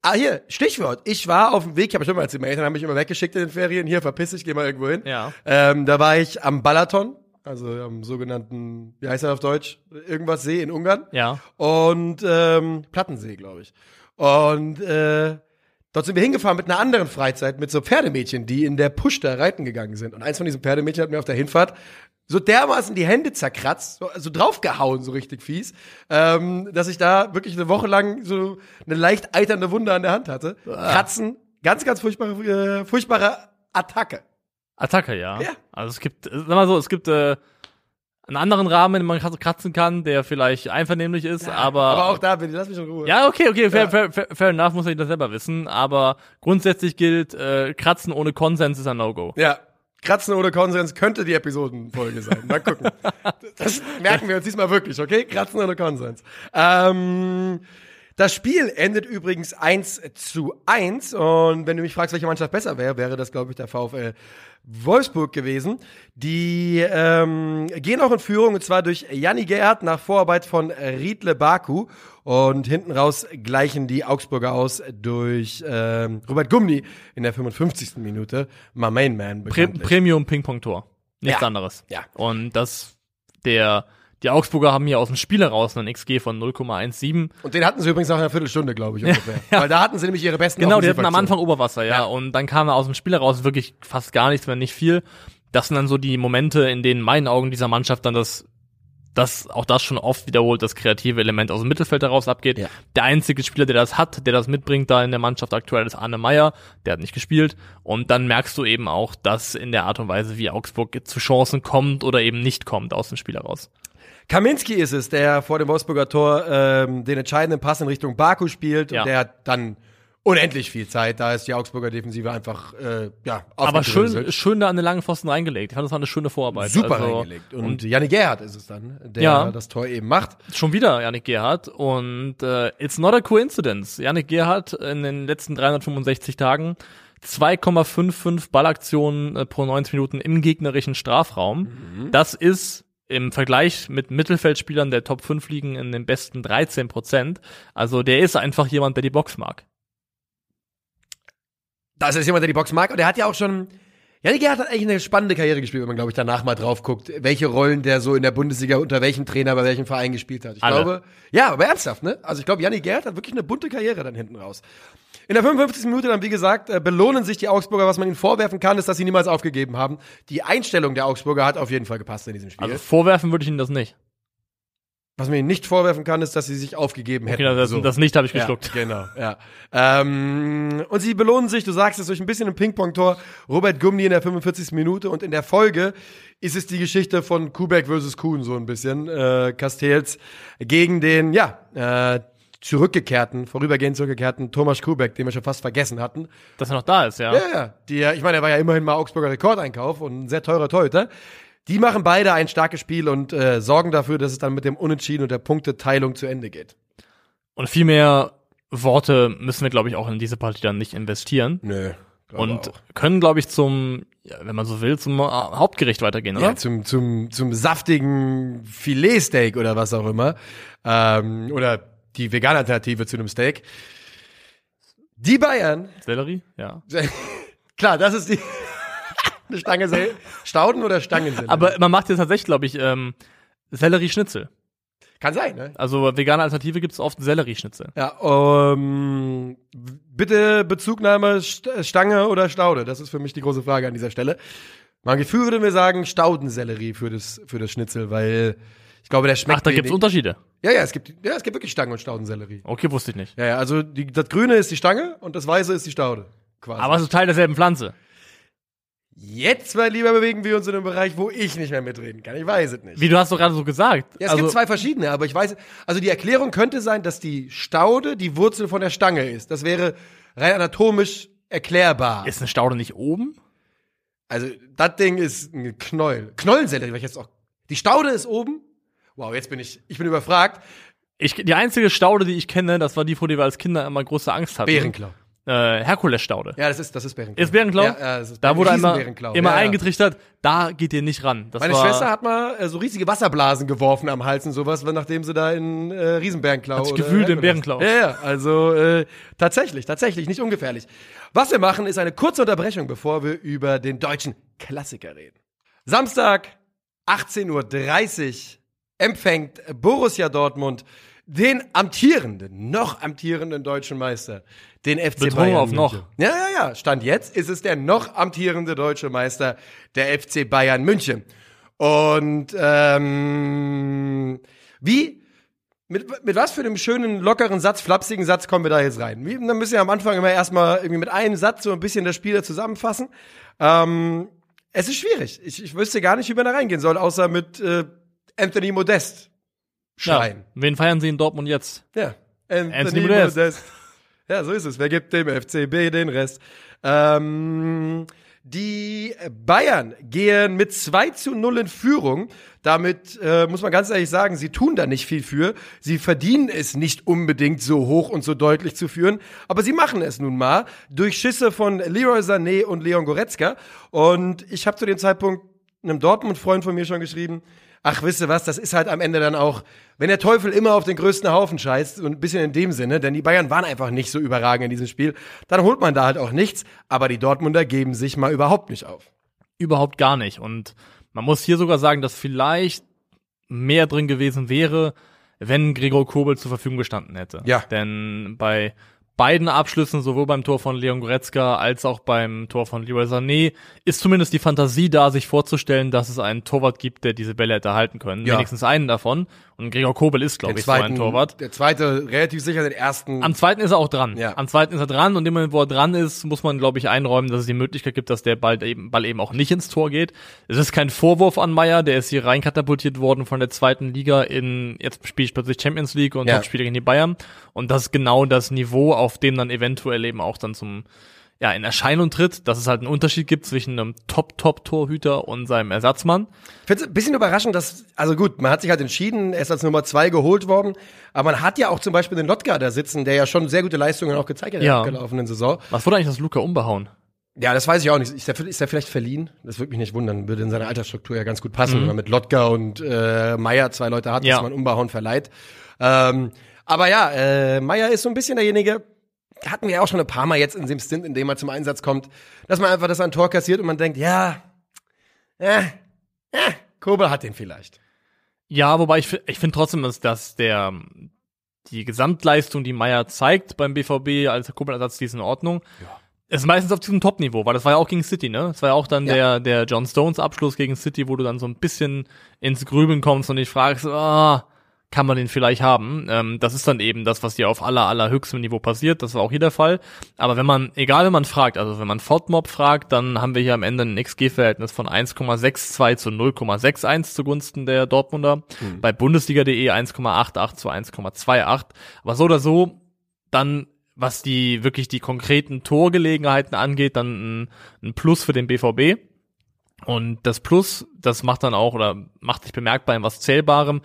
Ah, hier, Stichwort. Ich war auf dem Weg, ich habe schon mal erzählt, meine Eltern haben mich immer weggeschickt in den Ferien. Hier, verpiss dich, geh mal irgendwo hin. Ja. Ähm, da war ich am Balaton, also am sogenannten, wie heißt er auf Deutsch? Irgendwas See in Ungarn. Ja. Und ähm, Plattensee, glaube ich. Und äh, dort sind wir hingefahren mit einer anderen Freizeit, mit so Pferdemädchen, die in der Push da reiten gegangen sind. Und eins von diesen Pferdemädchen hat mir auf der Hinfahrt so dermaßen die Hände zerkratzt, so, so draufgehauen, so richtig fies, ähm, dass ich da wirklich eine Woche lang so eine leicht eiternde Wunde an der Hand hatte. Kratzen, ganz, ganz furchtbare, äh, furchtbare Attacke. Attacke, ja. Ja. Also es gibt, sag mal so, es gibt äh, einen anderen Rahmen, in dem man kratz- kratzen kann, der vielleicht einvernehmlich ist, aber. Aber auch da bin ich, lass mich in Ruhe. ja, okay, okay, fair, Ja. fair, fair, fair enough, muss ich das selber wissen. Aber grundsätzlich gilt, äh, Kratzen ohne Konsens ist ein No-Go. Ja. Kratzen ohne Konsens könnte die Episodenfolge sein. Mal gucken. Das merken wir uns diesmal wirklich, okay? Kratzen ohne Konsens. Ähm, das Spiel endet übrigens 1 zu 1 und wenn du mich fragst, welche Mannschaft besser wäre, wäre das, glaube ich, der VfL Wolfsburg gewesen. Die ähm, gehen auch in Führung und zwar durch Janni Gerhardt nach Vorarbeit von Riedle Baku und hinten raus gleichen die Augsburger aus durch ähm, Robert Gumni in der 55. Minute. My main man Pre. Premium Ping-Pong-Tor. Nichts Ja. anderes. Ja. Und das, der, die Augsburger haben hier aus dem Spiel heraus einen XG von 0,17. Und den hatten sie übrigens nach einer Viertelstunde, glaube ich, ungefähr. Weil da hatten sie nämlich ihre besten Genau, die hatten am. Anfang Oberwasser, ja. Ja. Und dann kam aus dem Spiel heraus wirklich fast gar nichts mehr, nicht viel. Das sind dann so die Momente, in denen in meinen Augen dieser Mannschaft dann das, das, auch das schon oft wiederholt, das kreative Element aus dem Mittelfeld heraus abgeht. Ja. Der einzige Spieler, der das hat, der das mitbringt da in der Mannschaft aktuell ist Arne Meyer. Der hat nicht gespielt. Und dann merkst du eben auch, dass in der Art und Weise, wie Augsburg zu Chancen kommt oder eben nicht kommt aus dem Spiel heraus. Kaminski ist es, der vor dem Wolfsburger Tor ähm, den entscheidenden Pass in Richtung Baku spielt Ja. und der hat dann unendlich viel Zeit. Da ist die Augsburger Defensive einfach äh, ja Aber schön, schön da an den langen Pfosten reingelegt. Ich fand, das war eine schöne Vorarbeit. super Also, reingelegt. Und, Janni Gerhardt ist es dann, der Ja. das Tor eben macht. Schon wieder Yannick Gerhardt und äh, it's not a coincidence. Yannick Gerhardt in den letzten 365 Tagen 2,55 Ballaktionen äh, pro 90 Minuten im gegnerischen Strafraum. Das ist im Vergleich mit Mittelfeldspielern der Top 5 liegen in den besten 13 Prozent. Also der ist einfach jemand, der die Box mag. Das ist jemand, der die Box mag. Und der hat ja auch schon. Janni Gerhardt hat eigentlich eine spannende Karriere gespielt, wenn man, glaube ich, danach mal drauf guckt, welche Rollen der so in der Bundesliga unter welchem Trainer bei welchem Verein gespielt hat. Ich Alle. glaube, ja, aber ernsthaft, ne? Also ich glaube, Janni Gerhardt hat wirklich eine bunte Karriere dann hinten raus. In der 55. Minute dann, wie gesagt, äh, belohnen sich die Augsburger. Was man ihnen vorwerfen kann, ist, dass sie niemals aufgegeben haben. Die Einstellung der Augsburger hat auf jeden Fall gepasst in diesem Spiel. Also vorwerfen würde ich ihnen das nicht. Was man ihnen nicht vorwerfen kann, ist, dass sie sich aufgegeben hätten. Okay, das, So. das nicht habe ich geschluckt. Ja, genau, ja. Ähm, und sie belohnen sich, du sagst es, durch ein bisschen ein Ping-Pong-Tor. Robert Gumni in der 45. Minute und in der Folge ist es die Geschichte von Kubek versus Kuhn so ein bisschen. Äh, Castells gegen den, ja, äh, zurückgekehrten, vorübergehend zurückgekehrten Thomas Kubek, den wir schon fast vergessen hatten. Dass er noch da ist, ja. Ja, ja. Die, ich meine, er war ja immerhin mal Augsburger Rekordeinkauf und ein sehr teurer Torhüter. Die machen beide ein starkes Spiel und äh, sorgen dafür, dass es dann mit dem Unentschieden und der Punkteteilung zu Ende geht. Und viel mehr Worte müssen wir, glaube ich, auch in diese Partie dann nicht investieren. Nö. und können, glaube ich, zum, ja, wenn man so will, zum äh, Hauptgericht weitergehen, oder? ja, zum, zum, zum saftigen Filetsteak oder was auch immer. Ähm, oder die vegane Alternative zu einem Steak. Die Bayern, Sellerie? Ja. klar, das ist die eine Stange Sel Stauden oder Stangensellerie. Aber man macht jetzt tatsächlich, glaube ich, ähm, Sellerieschnitzel. kann sein, ne? Also vegane Alternative gibt es oft Sellerieschnitzel. Ja, ähm, bitte Bezugnahme St- Stange oder Staude. Das ist für mich die große Frage an dieser Stelle. Mein Gefühl würde mir sagen Staudensellerie für das für das Schnitzel, weil ich glaube, der schmeckt Ach, da gibt's wenig. Unterschiede. Ja, ja, es gibt ja, es gibt wirklich Stangen und Staudensellerie. Okay, wusste ich nicht. Ja, ja, also die, das Grüne ist die Stange und das Weiße ist die Staude. Quasi. Aber es ist Teil derselben Pflanze. jetzt, mein Lieber, bewegen wir uns in einem Bereich, wo ich nicht mehr mitreden kann. Ich weiß es nicht. Wie du hast doch gerade so gesagt. Ja, es also, gibt zwei verschiedene, aber ich weiß, also die Erklärung könnte sein, dass die Staude die Wurzel von der Stange ist. Das wäre rein anatomisch erklärbar. Ist eine Staude nicht oben? Also, das Ding ist ein Knoll. Knollsellerie, weil ich jetzt auch. Die Staude ist oben. Wow, jetzt bin ich, ich bin überfragt. Ich, die einzige Staude, die ich kenne, das war die, vor der wir als Kinder immer große Angst hatten. Bärenklau. Äh, Herkulesstaude. Ja, das ist, das ist Bärenklau. Ist Bärenklau? Ja, ja, ist Da wurde einmal, Riesenbärenklau. immer ja, eingetrichtert, da geht ihr nicht ran. Das Meine war, Schwester hat mal äh, so riesige Wasserblasen geworfen am Hals und sowas, nachdem sie da in äh, Riesenbärenklau Hat sich oder gewühlt im Bärenklau. Ja, ja, also äh, tatsächlich, tatsächlich, nicht ungefährlich. Was wir machen, ist eine kurze Unterbrechung, bevor wir über den deutschen Klassiker reden. Samstag, 18.30 Uhr, empfängt Borussia Dortmund den amtierenden, noch amtierenden deutschen Meister, den FC Betonung Bayern. auf noch. Ja, ja, ja. Stand jetzt ist es der noch amtierende deutsche Meister, der FC Bayern München. Und ähm, wie, mit, mit was für einem schönen, lockeren Satz, flapsigen Satz kommen wir da jetzt rein? Wie, dann müssen wir am Anfang immer erstmal irgendwie mit einem Satz so ein bisschen das Spiel zusammenfassen. Ähm, es ist schwierig. Ich, ich wüsste gar nicht, wie man da reingehen soll, außer mit äh, Anthony Modest ja, schreien. wen feiern sie in Dortmund jetzt? Ja. Anthony, Anthony Modest. Modest. Ja, so ist es. Wer gibt dem FCB den Rest? Ähm, die Bayern gehen mit 2 zu 0 in Führung. Damit äh, muss man ganz ehrlich sagen, sie tun da nicht viel für. Sie verdienen es nicht unbedingt so hoch und so deutlich zu führen, aber sie machen es nun mal durch Schüsse von Leroy Sané und Leon Goretzka. Und ich habe zu dem Zeitpunkt einem Dortmund-Freund von mir schon geschrieben, ach, wisst ihr was, das ist halt am Ende dann auch, wenn der Teufel immer auf den größten Haufen scheißt, und ein bisschen in dem Sinne, denn die Bayern waren einfach nicht so überragend in diesem Spiel, dann holt man da halt auch nichts, aber die Dortmunder geben sich mal überhaupt nicht auf. Überhaupt gar nicht. Und man muss hier sogar sagen, dass vielleicht mehr drin gewesen wäre, wenn Gregor Kobel zur Verfügung gestanden hätte. Ja. Denn bei beiden Abschlüssen, sowohl beim Tor von Leon Goretzka als auch beim Tor von Leroy Sané, ist zumindest die Fantasie da, sich vorzustellen, dass es einen Torwart gibt, der diese Bälle hätte halten können. Ja. Wenigstens einen davon. Und Gregor Kobel ist, glaube ich, so ein Torwart. Der zweite relativ sicher den ersten. Am zweiten ist er auch dran. Ja. Am zweiten ist er dran und immer, wo er dran ist, muss man, glaube ich, einräumen, dass es die Möglichkeit gibt, dass der Ball eben, Ball eben auch nicht ins Tor geht. Es ist kein Vorwurf an Meier, der ist hier reinkatapultiert worden von der zweiten Liga in, jetzt spielt plötzlich Champions League und Ja. spielt gegen die Bayern. Und das ist genau das Niveau, auf dem dann eventuell eben auch dann zum, ja, in Erscheinung tritt, dass es halt einen Unterschied gibt zwischen einem Top-Top-Torhüter und seinem Ersatzmann. Ich finde es ein bisschen überraschend, dass, also gut, man hat sich halt entschieden, er ist als Nummer zwei geholt worden, aber man hat ja auch zum Beispiel den Lotka da sitzen, der ja schon sehr gute Leistungen auch gezeigt hat in Ja. der gelaufenen Saison. Was wurde eigentlich das Luca umbehauen? Ja, das weiß ich auch nicht. Ist der, ist der vielleicht verliehen? Das würde mich nicht wundern. Würde in seiner Altersstruktur ja ganz gut passen, wenn man mit Lotka und äh, Meier zwei Leute hat, Ja. dass man Umbauen verleiht. Ähm, aber ja, äh, Meier ist so ein bisschen derjenige, hatten wir auch schon ein paar Mal jetzt in dem Stint, in dem er zum Einsatz kommt, dass man einfach das ein Tor kassiert und man denkt, ja, ja, ja, Kobel hat den vielleicht. Ja, wobei ich, ich finde trotzdem, dass, dass der die Gesamtleistung, die Meier zeigt beim BVB als Kupelersatz, die ist in Ordnung. Ist meistens auf diesem Top-Niveau, weil das war ja auch gegen City, ne? Das war ja auch dann Ja. der, der John Stones Abschluss gegen City, wo du dann so ein bisschen ins Grübeln kommst und dich fragst, ah, kann man den vielleicht haben? Ähm, das ist dann eben das, was dir auf aller, allerhöchstem Niveau passiert. Das war auch hier der Fall. Aber wenn man, egal wenn man fragt, also wenn man FODMOB fragt, dann haben wir hier am Ende ein XG-Verhältnis von 1,62 zu 0,61 zugunsten der Dortmunder. Bei Bundesliga.de 1,88 zu 1,28. Aber so oder so, dann was die wirklich die konkreten Torgelegenheiten angeht, dann ein, ein Plus für den BVB. Und das Plus, das macht dann auch oder macht sich bemerkbar in was Zählbarem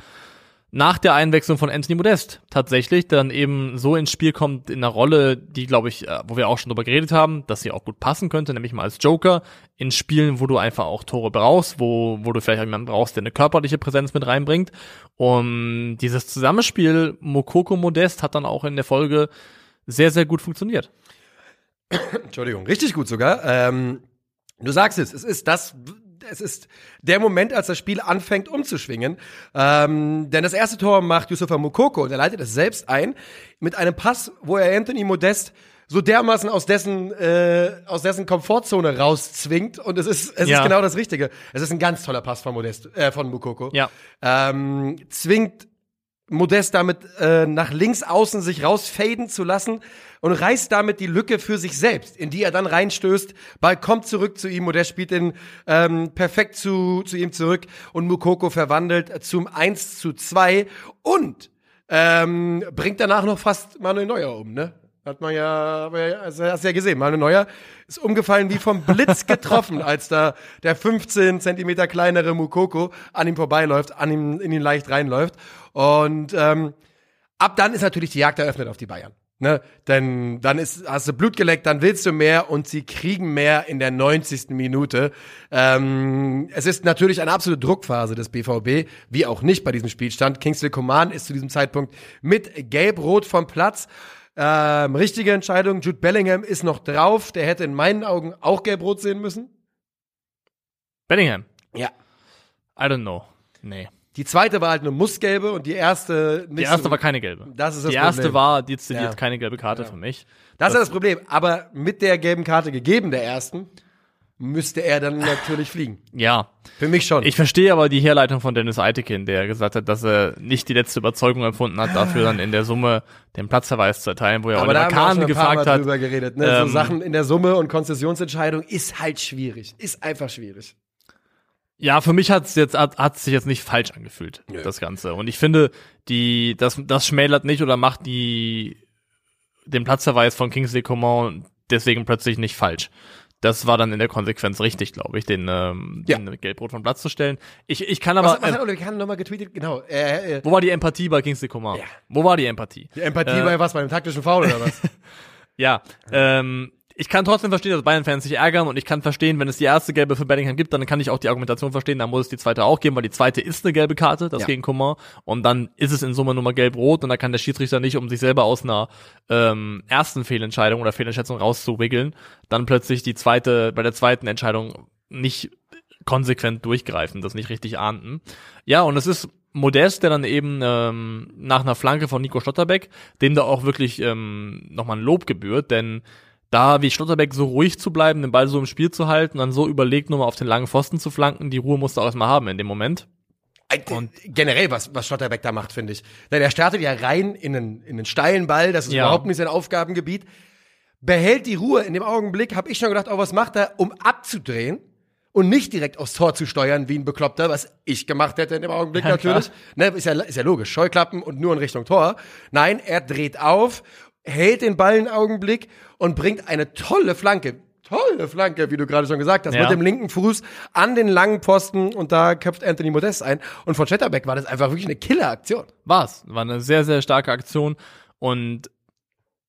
nach der Einwechslung von Anthony Modest tatsächlich dann eben so ins Spiel kommt in einer Rolle, die glaube ich, äh, wo wir auch schon drüber geredet haben, dass sie auch gut passen könnte, nämlich mal als Joker in Spielen, wo du einfach auch Tore brauchst, wo, wo du vielleicht jemanden brauchst, der eine körperliche Präsenz mit reinbringt. Und dieses Zusammenspiel Mokoko Modest hat dann auch in der Folge sehr, sehr gut funktioniert. Entschuldigung, richtig gut sogar. Ähm, du sagst es, es ist das, es ist der Moment, als das Spiel anfängt umzuschwingen. Ähm, denn das erste Tor macht Yusufa Mukoko, der leitet es selbst ein, mit einem Pass, wo er Anthony Modest so dermaßen aus dessen, äh, aus dessen Komfortzone rauszwingt. Und es ist, es Ja. ist genau das Richtige. Es ist ein ganz toller Pass von Modest, äh, von Mukoko. Ja. Ähm, zwingt Modest damit äh, nach links außen sich rausfaden zu lassen und reißt damit die Lücke für sich selbst, in die er dann reinstößt. Ball kommt zurück zu ihm, Modest spielt den ähm, perfekt zu, zu ihm zurück und Mukoko verwandelt zum 1 zu 2 und ähm, bringt danach noch fast Manuel Neuer um, ne? Hat man ja, also hast du ja gesehen, Manuel Neuer ist umgefallen wie vom Blitz getroffen, als da der 15 Zentimeter kleinere Mukoko an ihm vorbeiläuft, an ihm in ihn leicht reinläuft. Und ähm, Ab dann ist natürlich die Jagd eröffnet auf die Bayern. Ne? Denn dann ist, hast du Blut geleckt, dann willst du mehr und sie kriegen mehr in der 90. Minute. Ähm, es ist natürlich eine absolute Druckphase des BVB, wie auch nicht bei diesem Spielstand. Kingsley Coman ist zu diesem Zeitpunkt mit Gelb-Rot vom Platz. Ähm, richtige Entscheidung. Jude Bellingham ist noch drauf. Der hätte in meinen Augen auch Gelb-Rot sehen müssen. Bellingham. Ja. I don't know. Nee. Die zweite war halt eine Mussgelbe und die erste nicht Die erste so. war keine gelbe. Das ist das die erste Problem. war dezidiert Ja. keine gelbe Karte für mich. Das ist das Problem. Aber mit der gelben Karte gegeben, der ersten, müsste er dann natürlich fliegen. Ja. Für mich schon. Ich verstehe aber die Herleitung von Dennis Eitekin, der gesagt hat, dass er nicht die letzte Überzeugung empfunden hat, dafür dann in der Summe den Platzverweis zu erteilen, wo er aber da Oliver haben wir auch Kahn gefragt hat. drüber geredet. Ne? ähm, so Sachen in der Summe und Konzessionsentscheidung ist halt schwierig. Ist einfach schwierig. Ja, für mich hat's jetzt hat, hat's sich jetzt nicht falsch angefühlt, Nö. das Ganze. Und ich finde, die das das schmälert nicht oder macht die den Platzverweis von Kingsley Coman deswegen plötzlich nicht falsch. Das war dann in der Konsequenz richtig, glaube ich, den, ähm, Ja. den Gelbrot vom Platz zu stellen. Ich, ich kann aber. Was, was äh, hat Oliver Kahn nochmal getweetet? Genau. Äh, äh, wo war die Empathie bei Kingsley Coman? Ja. Wo war die Empathie? die Empathie Äh, bei was? Bei einem taktischen Foul oder was? Ja, ähm, ich kann trotzdem verstehen, dass Bayern-Fans sich ärgern und ich kann verstehen, wenn es die erste gelbe für Bellingham gibt, dann kann ich auch die Argumentation verstehen, dann muss es die zweite auch geben, weil die zweite ist eine gelbe Karte, das Ja. gegen Coman und dann ist es in Summe nur mal gelb-rot und da kann der Schiedsrichter nicht, um sich selber aus einer ähm, ersten Fehlentscheidung oder Fehlentscheidung rauszuwickeln, dann plötzlich die zweite, bei der zweiten Entscheidung nicht konsequent durchgreifen, das nicht richtig ahnten. Ja, und es ist Modest, der dann eben ähm, nach einer Flanke von Nico Schlotterbeck, dem da auch wirklich ähm, nochmal ein Lob gebührt, denn da wie Schlotterbeck so ruhig zu bleiben, den Ball so im Spiel zu halten, dann so überlegt nochmal auf den langen Pfosten zu flanken, die Ruhe musste auch erstmal haben in dem Moment. Und generell, was, was Schlotterbeck da macht, finde ich. Denn er startet ja rein in einen, in einen steilen Ball, das ist Ja. überhaupt nicht sein Aufgabengebiet. Behält die Ruhe. In dem Augenblick habe ich schon gedacht, oh, was macht er, um abzudrehen und nicht direkt aufs Tor zu steuern wie ein Bekloppter, was ich gemacht hätte in dem Augenblick Ja, natürlich. Ne, ist, ja, ist ja logisch. Scheuklappen und nur in Richtung Tor. Nein, er dreht auf, hält den Ball einen Augenblick und bringt eine tolle Flanke. Tolle Flanke, wie du gerade schon gesagt hast, Ja. mit dem linken Fuß an den langen Posten und da köpft Anthony Modest ein. Und von Schetterbeck war das einfach wirklich eine Killeraktion. War's. War eine sehr, sehr starke Aktion und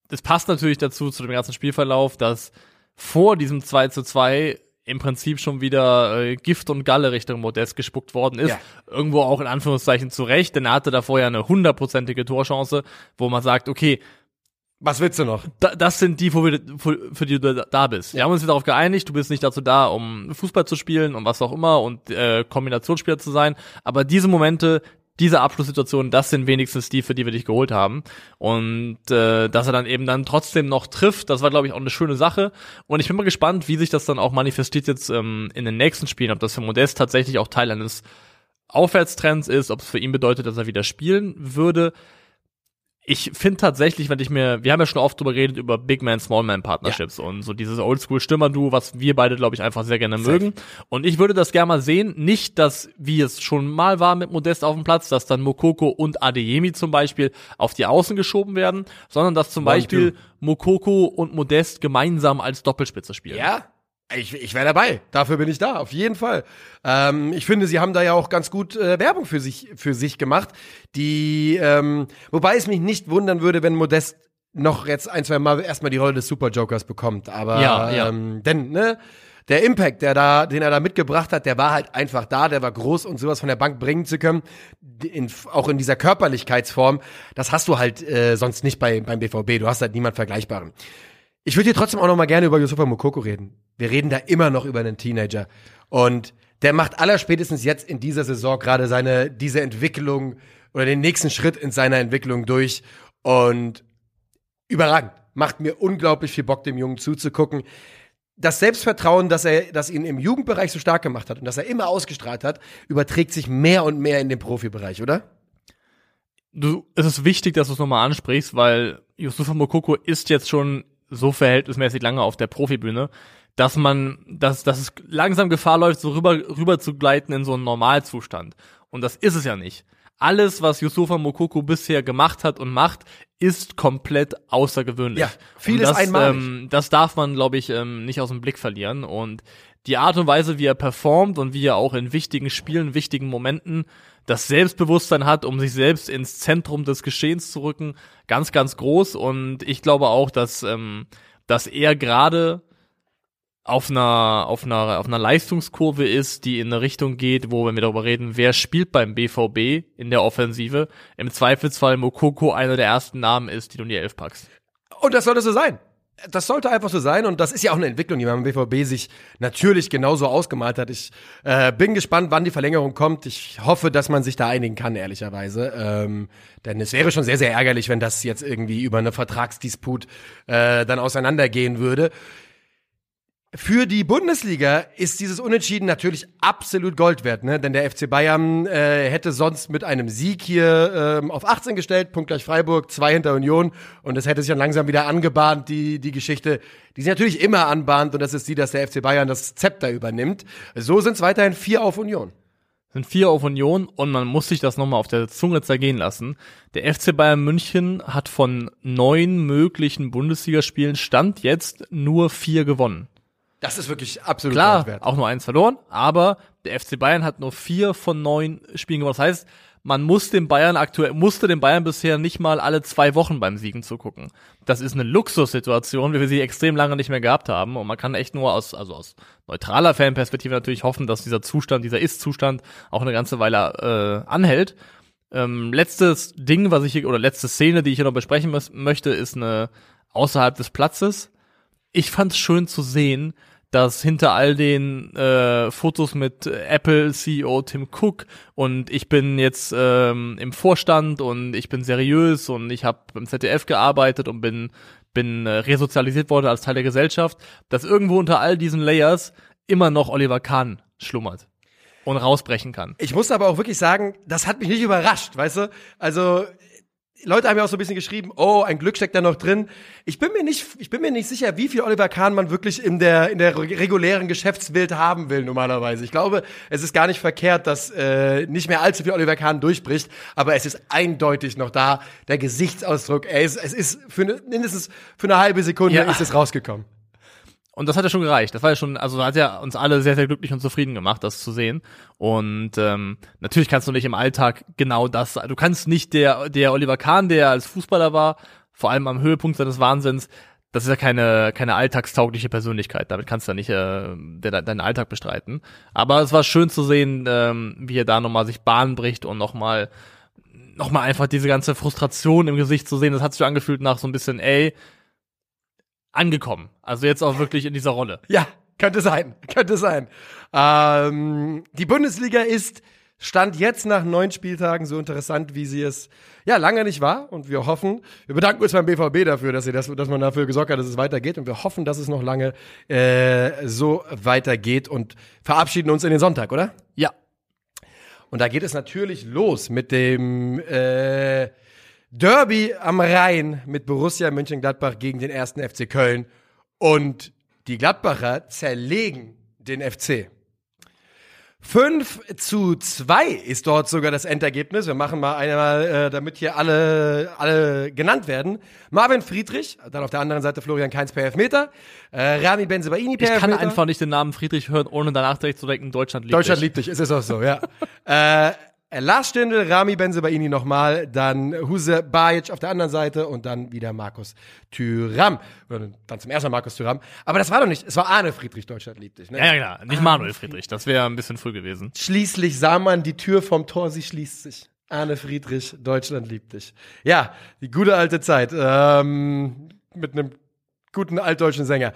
es passt natürlich dazu, zu dem ganzen Spielverlauf, dass vor diesem 2 zu 2 im Prinzip schon wieder äh, Gift und Galle Richtung Modest gespuckt worden ist. Ja. Irgendwo auch in Anführungszeichen zurecht, denn er hatte davor ja eine hundertprozentige Torchance, wo man sagt, okay, Was willst du noch? da, das sind die, wo wir, für, die du da- bist. Wir haben uns darauf geeinigt, du bist nicht dazu da, um Fußball zu spielen und was auch immer und äh, Kombinationsspieler zu sein. Aber diese Momente, diese Abschlusssituationen, das sind wenigstens die, für die wir dich geholt haben. Und äh, dass er dann eben dann trotzdem noch trifft, das war, glaube ich, auch eine schöne Sache. Und ich bin mal gespannt, wie sich das dann auch manifestiert jetzt ähm, in den nächsten Spielen, ob das für Modest tatsächlich auch Teil eines Aufwärtstrends ist, ob es für ihn bedeutet, dass er wieder spielen würde ich finde tatsächlich, wenn ich mir, wir haben ja schon oft drüber geredet über Big Man, Small Man Partnerships und so dieses Oldschool-Stürmer-Duo, was wir beide, glaube ich, einfach sehr gerne mögen. Und ich würde das gerne mal sehen, nicht, dass, wie es schon mal war mit Modest auf dem Platz, dass dann Mokoko und Adeyemi zum Beispiel auf die Außen geschoben werden, sondern dass zum One, Beispiel two. Mokoko und Modest gemeinsam als Doppelspitze spielen. Ja, ich, ich wäre dabei. Dafür bin ich da, auf jeden Fall. Ähm, ich finde, sie haben da ja auch ganz gut äh, Werbung für sich, für sich gemacht. Die, ähm, wobei es mich nicht wundern würde, wenn Modest noch jetzt ein, zwei Mal erstmal die Rolle des Super Jokers bekommt. Aber Ja, ja. Ähm, denn, ne, der Impact, der da, den er da mitgebracht hat, der war halt einfach da, der war groß und sowas von der Bank bringen zu können, in, auch in dieser Körperlichkeitsform, das hast du halt äh, sonst nicht bei, beim BVB. Du hast halt niemand Vergleichbaren. Ich würde hier trotzdem auch noch mal gerne über Yusufa Mokoko reden. Wir reden da immer noch über einen Teenager. Und der macht allerspätestens jetzt in dieser Saison gerade seine, diese Entwicklung oder den nächsten Schritt in seiner Entwicklung durch. Und überragend. Macht mir unglaublich viel Bock, dem Jungen zuzugucken. Das Selbstvertrauen, dass er, das ihn im Jugendbereich so stark gemacht hat und dass er immer ausgestrahlt hat, überträgt sich mehr und mehr in den Profibereich, oder? du, es ist wichtig, dass du es nochmal ansprichst, weil Yusufa Mokoko ist jetzt schon so verhältnismäßig lange auf der Profibühne, dass man, dass, dass es langsam Gefahr läuft, so rüber, rüber zu gleiten in so einen Normalzustand. Und das ist es ja nicht. Alles, was Yusufa Mokoko bisher gemacht hat und macht, ist komplett außergewöhnlich. Ja, vieles das, einmalig. Ähm, das darf man, glaube ich, ähm, nicht aus dem Blick verlieren. Und die Art und Weise, wie er performt und wie er auch in wichtigen Spielen, wichtigen Momenten das Selbstbewusstsein hat, um sich selbst ins Zentrum des Geschehens zu rücken, ganz, ganz groß. Und ich glaube auch, dass, ähm, dass er gerade auf einer, auf einer, auf einer Leistungskurve ist, die in eine Richtung geht, wo, wenn wir darüber reden, wer spielt beim BVB in der Offensive, im Zweifelsfall Mokoko einer der ersten Namen ist, die du in die Elf packst. Und das sollte so sein. Das sollte einfach so sein und das ist ja auch eine Entwicklung, die man beim BVB sich natürlich genauso ausgemalt hat. Ich äh, bin gespannt, wann die Verlängerung kommt. Ich hoffe, dass man sich da einigen kann, ehrlicherweise. Ähm, denn es wäre schon sehr, sehr ärgerlich, wenn das jetzt irgendwie über eine Vertragsdisput äh, dann auseinandergehen würde. Für die Bundesliga ist dieses Unentschieden natürlich absolut Gold wert, ne? Denn der FC Bayern äh, hätte sonst mit einem Sieg hier ähm, auf 18 gestellt, Punkt gleich Freiburg, zwei hinter Union und es hätte sich dann langsam wieder angebahnt, die, die Geschichte, die sich natürlich immer anbahnt und das ist die, dass der FC Bayern das Zepter übernimmt. So sind es weiterhin vier auf Union. Sind vier auf Union und man muss sich das nochmal auf der Zunge zergehen lassen. Der FC Bayern München hat von neun möglichen Bundesligaspielen Stand jetzt nur vier gewonnen. Das ist wirklich absolut Klar, wert. auch nur eins verloren, aber der FC Bayern hat nur vier von neun Spielen gewonnen. Das heißt, man muss dem Bayern aktuell, musste dem Bayern bisher nicht mal alle zwei Wochen beim Siegen zugucken. Das ist eine Luxussituation, wie wir sie extrem lange nicht mehr gehabt haben. Und man kann echt nur aus, also aus neutraler Fanperspektive natürlich hoffen, dass dieser Zustand, dieser Ist-Zustand auch eine ganze Weile äh, anhält. Ähm, letztes Ding, was ich hier, oder letzte Szene, die ich hier noch besprechen möchte, ist eine außerhalb des Platzes. Ich fand es schön zu sehen, dass hinter all den äh, Fotos mit Apple CEO Tim Cook und ich bin jetzt ähm, im Vorstand und ich bin seriös und ich habe beim ZDF gearbeitet und bin bin äh, resozialisiert worden als Teil der Gesellschaft, dass irgendwo unter all diesen Layers immer noch Oliver Kahn schlummert und rausbrechen kann. Ich muss aber auch wirklich sagen, das hat mich nicht überrascht, weißt du? Also Leute haben ja auch so ein bisschen geschrieben, oh, ein Glück steckt da noch drin. Ich bin mir nicht, ich bin mir nicht sicher, wie viel Oliver Kahn man wirklich in der, in der regulären Geschäftswelt haben will, normalerweise. Ich glaube, es ist gar nicht verkehrt, dass äh, nicht mehr allzu viel Oliver Kahn durchbricht, aber es ist eindeutig noch da, der Gesichtsausdruck, ey, es, es ist für mindestens für eine halbe Sekunde Ja. ist es rausgekommen. Und das hat ja schon gereicht. Das war ja schon, also hat ja uns alle sehr, sehr glücklich und zufrieden gemacht, das zu sehen. Und ähm, natürlich kannst du nicht im Alltag genau das. Du kannst nicht der, der Oliver Kahn, der als Fußballer war, vor allem am Höhepunkt seines Wahnsinns, das ist ja keine, keine alltagstaugliche Persönlichkeit. Damit kannst du ja nicht äh, de deinen Alltag bestreiten. Aber es war schön zu sehen, ähm, wie er da nochmal sich Bahn bricht und nochmal noch mal einfach diese ganze Frustration im Gesicht zu sehen. Das hat sich angefühlt nach so ein bisschen, ey, angekommen. Also jetzt auch wirklich in dieser Rolle. Ja, könnte sein, könnte sein. Ähm, die Bundesliga ist Stand jetzt nach neun Spieltagen so interessant, wie sie es ja lange nicht war. Und wir hoffen, wir bedanken uns beim BVB dafür, dass, sie das, dass man dafür gesorgt hat, dass es weitergeht. Und wir hoffen, dass es noch lange äh, so weitergeht und verabschieden uns in den Sonntag, oder? Ja. Und da geht es natürlich los mit dem äh, Derby am Rhein mit Borussia Mönchengladbach gegen den ersten FC Köln. Und die Gladbacher zerlegen den FC. 5 zu 2 ist dort sogar das Endergebnis. Wir machen mal einmal, äh, damit hier alle, alle genannt werden. Marvin Friedrich, dann auf der anderen Seite Florian Kainz per Elfmeter, äh, Rami Benzebaini per Ich kann Elfmeter. einfach nicht den Namen Friedrich hören, ohne danach direkt zu denken, Deutschland liebt Deutschland dich. liebt dich, ist es auch so, ja. äh, Lars Stindl, Rami Benzebaini nochmal, dann Huse Bajic auf der anderen Seite und dann wieder Markus Thüram. Dann zum ersten Mal Markus Thüram. Aber das war doch nicht, es war Arne Friedrich, Deutschland liebt dich. Ne? Ja, ja, klar. Nicht Manuel Friedrich. Das wäre ein bisschen früh gewesen. Schließlich sah man die Tür vom Tor, sie schließt sich. Arne Friedrich, Deutschland liebt dich. Ja, die gute alte Zeit. Ähm, mit einem guten altdeutschen Sänger.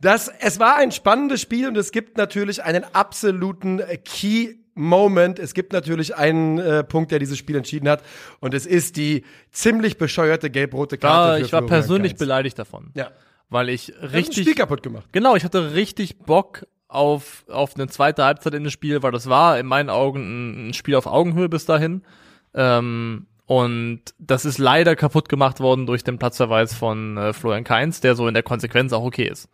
das, es war ein spannendes Spiel und es gibt natürlich einen absoluten äh, Key Moment. Es gibt natürlich einen äh, Punkt, der dieses Spiel entschieden hat und es ist die ziemlich bescheuerte gelb-rote Karte. Ja, für ich war Florian persönlich Kainz. beleidigt davon. Ja. Weil ich Hat das richtig. Spiel kaputt gemacht. Genau, ich hatte richtig Bock auf, auf eine zweite Halbzeit in das Spiel, weil das war in meinen Augen ein, ein Spiel auf Augenhöhe bis dahin. Ähm, und das ist leider kaputt gemacht worden durch den Platzverweis von äh, Florian Kainz, der so in der Konsequenz auch okay ist.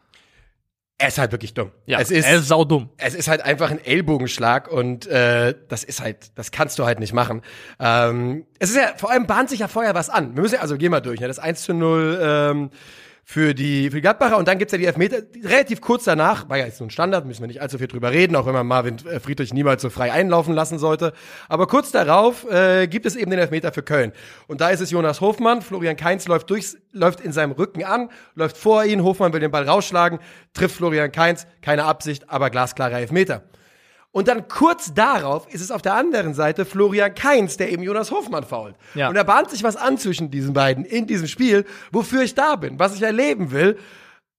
Er ist halt wirklich dumm. Ja, es ist, er ist saudumm. es ist halt einfach ein Ellbogenschlag und äh, das ist halt, das kannst du halt nicht machen. Ähm, es ist ja, vor allem bahnt sich ja vorher was an. Wir müssen ja, also gehen wir durch, ne? Das 1 zu 0 ähm, für die, für die Gladbacher. Und dann gibt's ja die Elfmeter relativ kurz danach. War ja jetzt so ein Standard, müssen wir nicht allzu viel drüber reden, auch wenn man Marvin äh, Friedrich niemals so frei einlaufen lassen sollte. Aber kurz darauf äh, gibt es eben den Elfmeter für Köln. Und da ist es Jonas Hofmann. Florian Kainz läuft durchs, läuft in seinem Rücken an, läuft vor ihn. Hofmann will den Ball rausschlagen, trifft Florian Kainz. Keine Absicht, aber glasklarer Elfmeter. Und dann kurz darauf ist es auf der anderen Seite Florian Kainz, der eben Jonas Hofmann fault. Ja. Und da bahnt sich was an zwischen diesen beiden in diesem Spiel, wofür ich da bin, was ich erleben will.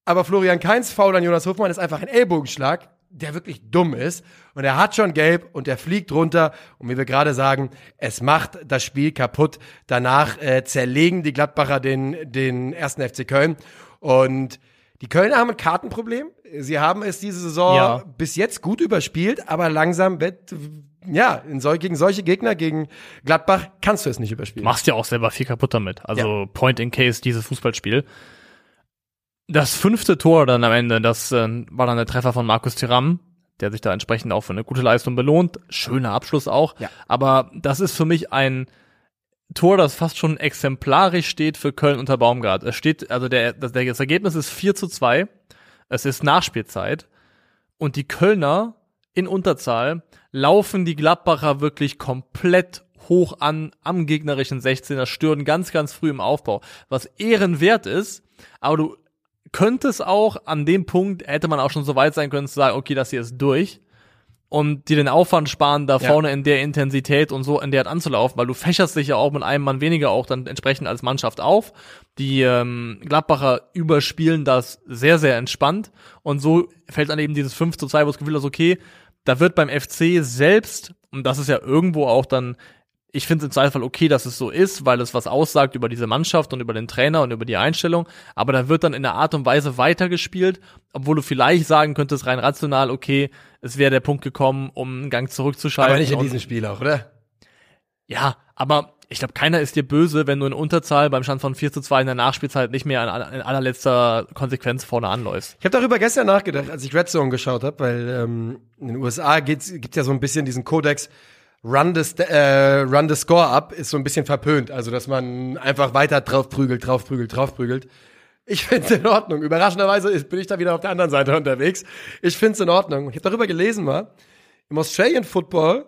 Aber Florian Kainz faul an Jonas Hofmann ist einfach ein Ellbogenschlag, der wirklich dumm ist. Und er hat schon gelb und der fliegt runter. Und wie wir gerade sagen, es macht das Spiel kaputt. Danach äh, zerlegen die Gladbacher den, den ersten FC Köln. Und die Kölner haben ein Kartenproblem. Sie haben es diese Saison Ja. bis jetzt gut überspielt, aber langsam wird, ja, in sol gegen solche Gegner, gegen Gladbach, kannst du es nicht überspielen. machst ja auch selber viel kaputt damit. Also Point in Case, dieses Fußballspiel. Das fünfte Tor dann am Ende, das äh, war dann der Treffer von Markus Thuram, der sich da entsprechend auch für eine gute Leistung belohnt. Schöner Abschluss auch. Ja. Aber das ist für mich ein Tor, das fast schon exemplarisch steht für Köln unter Baumgart. Es steht, also der, das, das Ergebnis ist 4 zu 2. Es ist Nachspielzeit. Und die Kölner in Unterzahl laufen die Gladbacher wirklich komplett hoch an am gegnerischen 16er, stören ganz, ganz früh im Aufbau, was ehrenwert ist, aber du könntest auch an dem Punkt, hätte man auch schon so weit sein können zu sagen, okay, das hier ist durch und dir den Aufwand sparen, da Ja. vorne in der Intensität und so in der Art anzulaufen, weil du fächerst dich ja auch mit einem Mann weniger auch dann entsprechend als Mannschaft auf. Die ähm, Gladbacher überspielen das sehr, sehr entspannt und so fällt dann eben dieses 5 zu 2, wo das Gefühl ist, okay, da wird beim FC selbst, und das ist ja irgendwo auch dann ich finde es im Zweifel okay, dass es so ist, weil es was aussagt über diese Mannschaft und über den Trainer und über die Einstellung. Aber da wird dann in der Art und Weise weitergespielt, obwohl du vielleicht sagen könntest, rein rational, okay, es wäre der Punkt gekommen, um einen Gang zurückzuschalten. aber nicht in diesem Spiel auch, oder? Ja, aber ich glaube, keiner ist dir böse, wenn du in Unterzahl beim Stand von 4 zu 2 in der Nachspielzeit nicht mehr in, allerletzter Konsequenz vorne anläufst. Ich habe darüber gestern nachgedacht, als ich Red Zone geschaut habe, weil ähm, in den USA gibt's gibt's ja so ein bisschen diesen Kodex, Run the, äh, run the score up, ist so ein bisschen verpönt. Also, dass man einfach weiter drauf prügelt, drauf prügelt, drauf prügelt. Ich find's in Ordnung. Überraschenderweise bin ich da wieder auf der anderen Seite unterwegs. Ich find's in Ordnung. Ich habe darüber gelesen mal, im Australian Football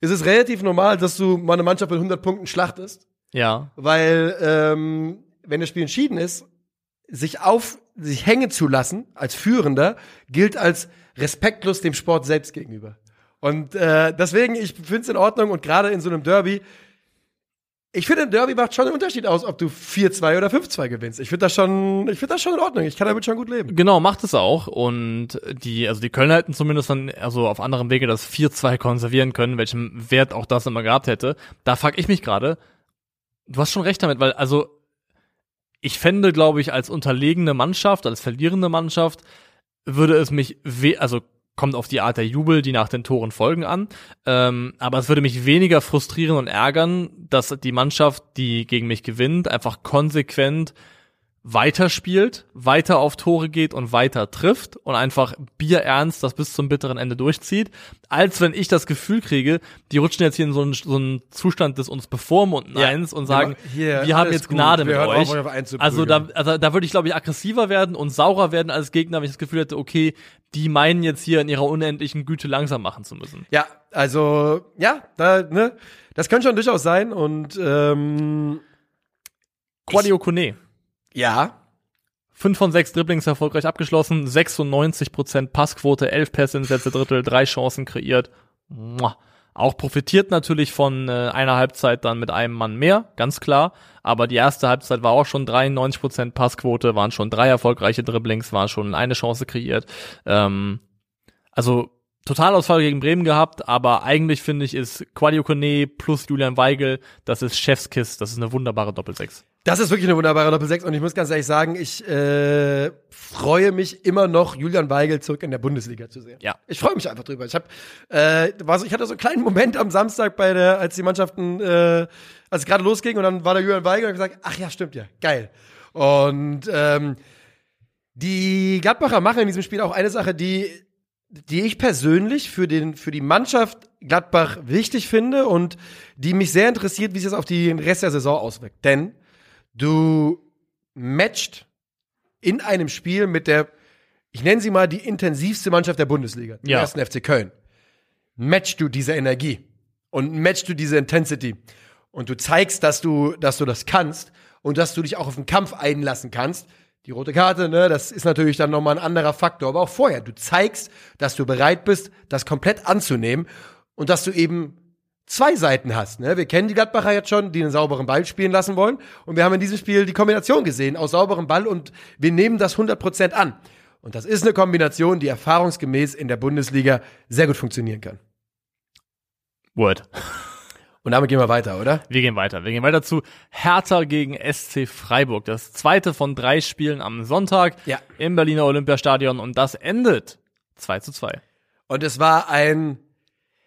ist es relativ normal, dass du mal eine Mannschaft mit 100 Punkten schlachtest. Ja, Weil, ähm, wenn das Spiel entschieden ist, sich auf, sich hängen zu lassen als Führender, gilt als respektlos dem Sport selbst gegenüber. Und äh, deswegen, ich finde es in Ordnung und gerade in so einem Derby, ich finde, ein Derby macht schon einen Unterschied aus, ob du 4-2 oder 5-2 gewinnst. Ich finde das schon, ich finde das schon in Ordnung. Ich kann damit schon gut leben. Genau, macht es auch. Und die, also die Kölner hätten zumindest dann, also auf anderem Wege das 4-2 konservieren können, welchen Wert auch das immer gehabt hätte. Da frage ich mich gerade, du hast schon recht damit, weil, also, ich fände, glaube ich, als unterlegene Mannschaft, als verlierende Mannschaft, würde es mich, we also kommt auf die Art der Jubel, die nach den Toren folgen an. Ähm, aber es würde mich weniger frustrieren und ärgern, dass die Mannschaft, die gegen mich gewinnt, einfach konsequent weiterspielt, weiter auf Tore geht und weiter trifft und einfach bierernst das bis zum bitteren Ende durchzieht, als wenn ich das Gefühl kriege, die rutschen jetzt hier in so einen, so einen Zustand des uns bevormunden Ja. eins und sagen, Hier, wir haben jetzt gut, Gnade wir mit euch. auf. Also da, also da würde ich, glaube ich, aggressiver werden und saurer werden als Gegner, wenn ich das Gefühl hätte, okay, die meinen jetzt hier in ihrer unendlichen Güte langsam machen zu müssen. Ja, also, ja, da, ne, das könnte schon durchaus sein und, ähm, Quadio Kone. Ja, 5 von 6 Dribblings erfolgreich abgeschlossen, 96% Passquote, 11 Pässe ins letzte Drittel, drei Chancen kreiert. Mua. Auch profitiert natürlich von äh, einer Halbzeit dann mit einem Mann mehr, ganz klar. Aber die erste Halbzeit war auch schon 93% Passquote, waren schon drei erfolgreiche Dribblings, waren schon eine Chance kreiert. Ähm, also Totalausfall gegen Bremen gehabt, aber eigentlich finde ich, ist Quadio Kone plus Julian Weigel, das ist Chefskiss, das ist eine wunderbare Doppelsechs. Das ist wirklich eine wunderbare Doppel-6 und ich muss ganz ehrlich sagen, ich äh, freue mich immer noch, Julian Weigel zurück in der Bundesliga zu sehen. Ja. Ich freue mich einfach drüber. Ich hab, äh, war so, ich hatte so einen kleinen Moment am Samstag bei der, als die Mannschaften, äh, als es gerade losging und dann war der Julian Weigel und hab gesagt, ach ja, stimmt ja, geil. Und ähm, die Gladbacher machen in diesem Spiel auch eine Sache, die die ich persönlich für den für die Mannschaft Gladbach wichtig finde und die mich sehr interessiert, wie sich das auf den Rest der Saison auswirkt. Denn du matcht in einem Spiel mit der, ich nenne sie mal die intensivste Mannschaft der Bundesliga, dem Ja. ersten FC Köln, matchst du diese Energie und matchst du diese Intensity und du zeigst, dass du, dass du das kannst und dass du dich auch auf den Kampf einlassen kannst. Die rote Karte, ne, das ist natürlich dann nochmal ein anderer Faktor. Aber auch vorher, du zeigst, dass du bereit bist, das komplett anzunehmen und dass du eben zwei Seiten hast. Ne? Wir kennen die Gladbacher jetzt schon, die einen sauberen Ball spielen lassen wollen. Und wir haben in diesem Spiel die Kombination gesehen aus sauberem Ball und wir nehmen das 100% an. Und das ist eine Kombination, die erfahrungsgemäß in der Bundesliga sehr gut funktionieren kann. Word. Und damit gehen wir weiter, oder? Wir gehen weiter. Wir gehen weiter zu Hertha gegen SC Freiburg. Das zweite von drei Spielen am Sonntag Ja. im Berliner Olympiastadion und das endet 2 zu 2. Und es war ein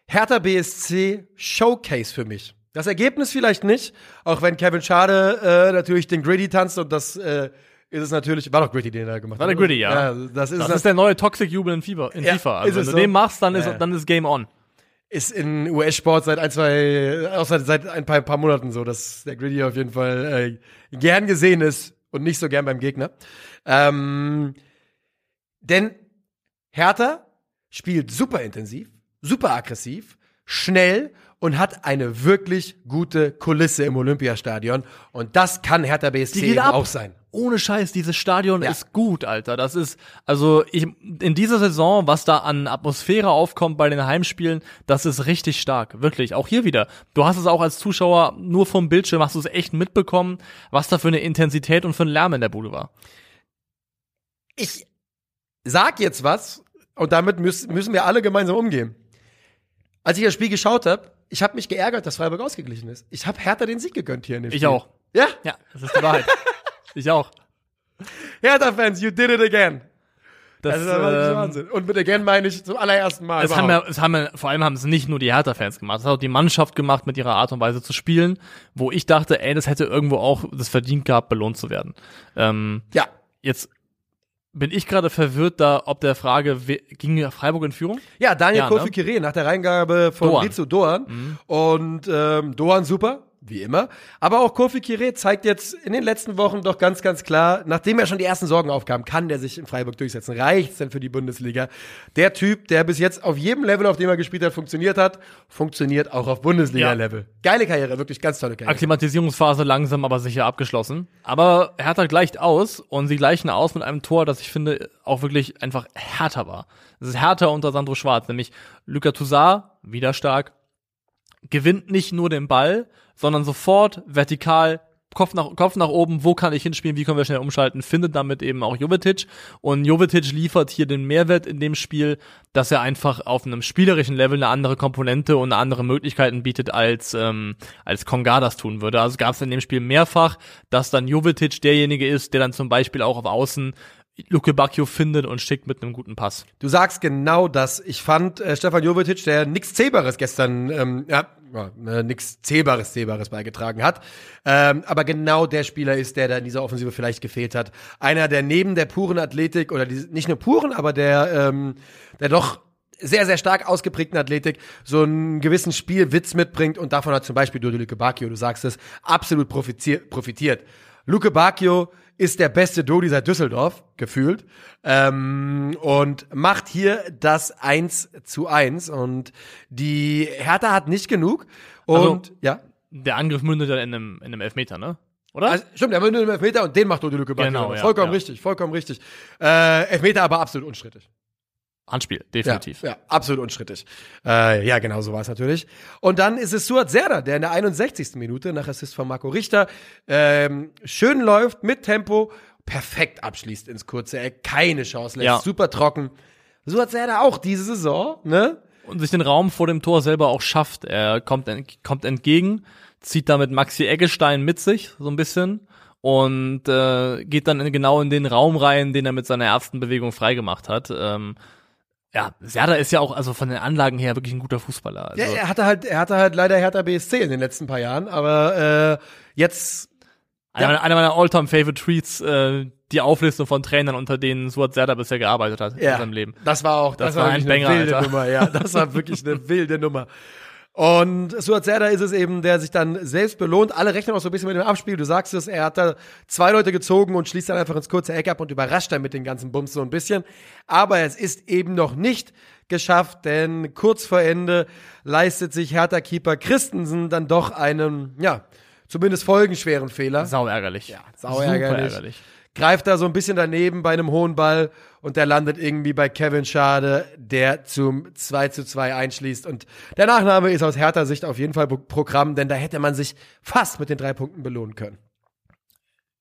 Hertha BSC Showcase für mich. Das Ergebnis vielleicht nicht, auch wenn Kevin Schade äh, natürlich den Gritty tanzt und das äh, ist es natürlich, war doch Gritty, den er gemacht War hat. der Gritty, ja. das ist, Das ist der neue Toxic Jubel in FIFA. In Ja, FIFA. Also ist wenn du so? den machst, dann ist, Ja. dann ist Game On. ist in US-Sport seit ein, zwei, auch seit, seit ein paar, paar Monaten so, dass der Gritty auf jeden Fall äh, gern gesehen ist und nicht so gern beim Gegner. Ähm, denn Hertha spielt super intensiv, super aggressiv, schnell und hat eine wirklich gute Kulisse im Olympiastadion. Und das kann Hertha BSC auch sein. Ohne Scheiß, dieses Stadion Ja. ist gut, Alter. Das ist, also ich, in dieser Saison, was da an Atmosphäre aufkommt bei den Heimspielen, das ist richtig stark. Wirklich. Auch hier wieder. Du hast es auch als Zuschauer nur vom Bildschirm, hast du es echt mitbekommen, was da für eine Intensität und für ein Lärm in der Bude war. Ich sag jetzt was und damit müssen, müssen wir alle gemeinsam umgehen. Als ich das Spiel geschaut habe, ich habe mich geärgert, dass Freiburg ausgeglichen ist. Ich habe Hertha den Sieg gegönnt hier in dem Ich Spiel. auch. Ja, Ja, das ist die Wahrheit. ich auch. Hertha-Fans, you did it again. Das, Das, ist aber ähm, Wahnsinn. Und mit again meine ich zum allerersten Mal. Es haben, ja, es haben ja, vor allem haben es nicht nur die Hertha-Fans gemacht, es hat auch die Mannschaft gemacht mit ihrer Art und Weise zu spielen, wo ich dachte, ey, das hätte irgendwo auch das verdient gehabt, belohnt zu werden. Ähm, ja. jetzt bin ich gerade verwirrt da, ob der Frage, ging Freiburg in Führung? Ja, Daniel Ja, Kofi ne? Nach der Reingabe von Doan. Rizzo Doan. Und ähm, Doan super, wie immer. Aber auch Kofi Kire zeigt jetzt in den letzten Wochen doch ganz, ganz klar, nachdem ja schon die ersten Sorgen aufkamen, kann der sich in Freiburg durchsetzen. Reicht's denn für die Bundesliga? Der Typ, der bis jetzt auf jedem Level, auf dem er gespielt hat, funktioniert hat, funktioniert auch auf Bundesliga-Level. Geile Karriere, wirklich ganz tolle Karriere. Akklimatisierungsphase langsam, aber sicher abgeschlossen. Aber Hertha gleicht aus und sie gleichen aus mit einem Tor, das ich finde auch wirklich einfach härter war. Es ist härter unter Sandro Schwarz, nämlich Luka Toussaint, wieder stark, gewinnt nicht nur den Ball, sondern sofort vertikal Kopf nach, Kopf nach oben, wo kann ich hinspielen, wie können wir schnell umschalten, findet damit eben auch Jovetic. Und Jovetic liefert hier den Mehrwert in dem Spiel, dass er einfach auf einem spielerischen Level eine andere Komponente und andere Möglichkeiten bietet, als, ähm, als Konga das tun würde. Also gab es in dem Spiel mehrfach, dass dann Jovetic derjenige ist, der dann zum Beispiel auch auf Außen Luke Bacchio findet und schickt mit einem guten Pass. Du sagst genau das. Ich fand äh, Stefan Jovetic, der nichts Zählbares gestern, ähm, ja, äh, nichts Zählbares, Zählbares beigetragen hat. Ähm, aber genau der Spieler ist, der da in dieser Offensive vielleicht gefehlt hat. Einer, der neben der puren Athletik, oder die, nicht nur puren, aber der, ähm, der doch sehr, sehr stark ausgeprägten Athletik so einen gewissen Spielwitz mitbringt und davon hat zum Beispiel Dodo Luke Bacchio, du sagst es, absolut profitiert. profitiert. Luke Bacchio ist der beste Dodi seit Düsseldorf, gefühlt. Ähm, und macht hier das 1 zu 1. Und die Hertha hat nicht genug. Und Also- ja. Der Angriff mündet dann in einem, in einem Elfmeter, ne? Oder? Also, stimmt, er will nur einen Elfmeter und den macht Dodi Luke Bacchio. Genau, ja, vollkommen ja. richtig, vollkommen richtig. Äh, Elfmeter aber absolut unstrittig. Handspiel, definitiv. Ja, ja absolut unstrittig. Äh, ja, genau so war es natürlich. Und dann ist es Suat Serdar, der in der 61. Minute nach Assist von Marco Richter ähm, schön läuft, mit Tempo, perfekt abschließt ins kurze Eck, keine Chance lässt, Ja. super trocken. Suat Serdar auch diese Saison, ne? und sich den Raum vor dem Tor selber auch schafft. Er kommt, en kommt entgegen, zieht damit Maxi Eggestein mit sich, so ein bisschen, und äh, geht dann in, genau in den Raum rein, den er mit seiner ersten Bewegung freigemacht hat. Ähm, ja, Serda ist ja auch also von den Anlagen her wirklich ein guter Fußballer. Also, Ja, er hatte halt, er hatte halt leider Hertha BSC in den letzten paar Jahren, aber äh, jetzt einer, meiner- einer meiner All-Time-Favorite-Tweets, äh, die Auflistung von Trainern, unter denen Suat Serda bisher gearbeitet hat in seinem Leben. Das war auch, das, Das war, war ein wirklich eine Banger, wilde Alter. Nummer, ja. Das war wirklich eine wilde Nummer. Und Suat Serdar ist es eben, der sich dann selbst belohnt. Alle rechnen auch so ein bisschen mit dem Abspiel. Du sagst es, er hat da zwei Leute gezogen und schließt dann einfach ins kurze Eck ab und überrascht dann mit den ganzen Bums so ein bisschen. Aber es ist eben noch nicht geschafft, denn kurz vor Ende leistet sich Hertha-Keeper Christensen dann doch einen, ja, zumindest folgenschweren Fehler. Sau ärgerlich. Ja, sau ärgerlich. Greift da so ein bisschen daneben bei einem hohen Ball und der landet irgendwie bei Kevin Schade, der zum 2 zu 2 einschließt. Und der Nachname ist aus härter Sicht auf jeden Fall Pro- Programm, denn da hätte man sich fast mit den drei Punkten belohnen können.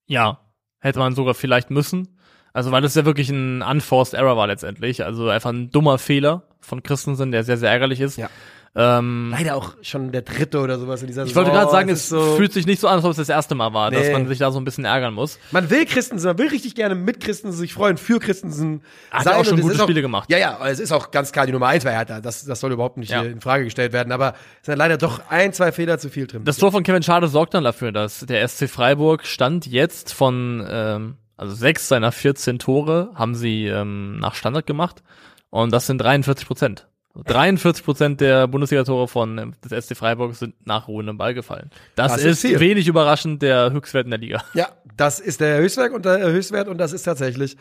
Ja, hätte man sogar vielleicht müssen. Also, weil das ja wirklich ein unforced error war letztendlich. Also einfach ein dummer Fehler von Christensen, der sehr, sehr ärgerlich ist. Ja. Ähm, Leider auch schon der dritte oder sowas in dieser ich wollte gerade sagen, es ist so. fühlt sich nicht so an, als ob es das erste Mal war, dass Nee. man sich da so ein bisschen ärgern muss. Man will Christensen, man will richtig gerne mit Christensen sich freuen, für Christensen Hat er auch schon es gute Spiele gemacht. Ja, ja, es ist auch ganz klar die Nummer eins bei Hertha. Das, das soll überhaupt nicht Ja. in Frage gestellt werden. Aber es sind leider doch ein, zwei Fehler zu viel drin. Das Tor von Kevin Schade sorgt dann dafür, dass der SC Freiburg stand jetzt von, ähm, also sechs seiner 14 Tore haben sie ähm, nach Standard gemacht und das sind 43 Prozent. 43 Prozent der Bundesliga-Tore von ähm, des SC Freiburg sind nach ruhendem Ball gefallen. Das, Das ist ist wenig überraschend der Höchstwert in der Liga. Ja, das ist der Höchstwert und der Höchstwert und das ist tatsächlich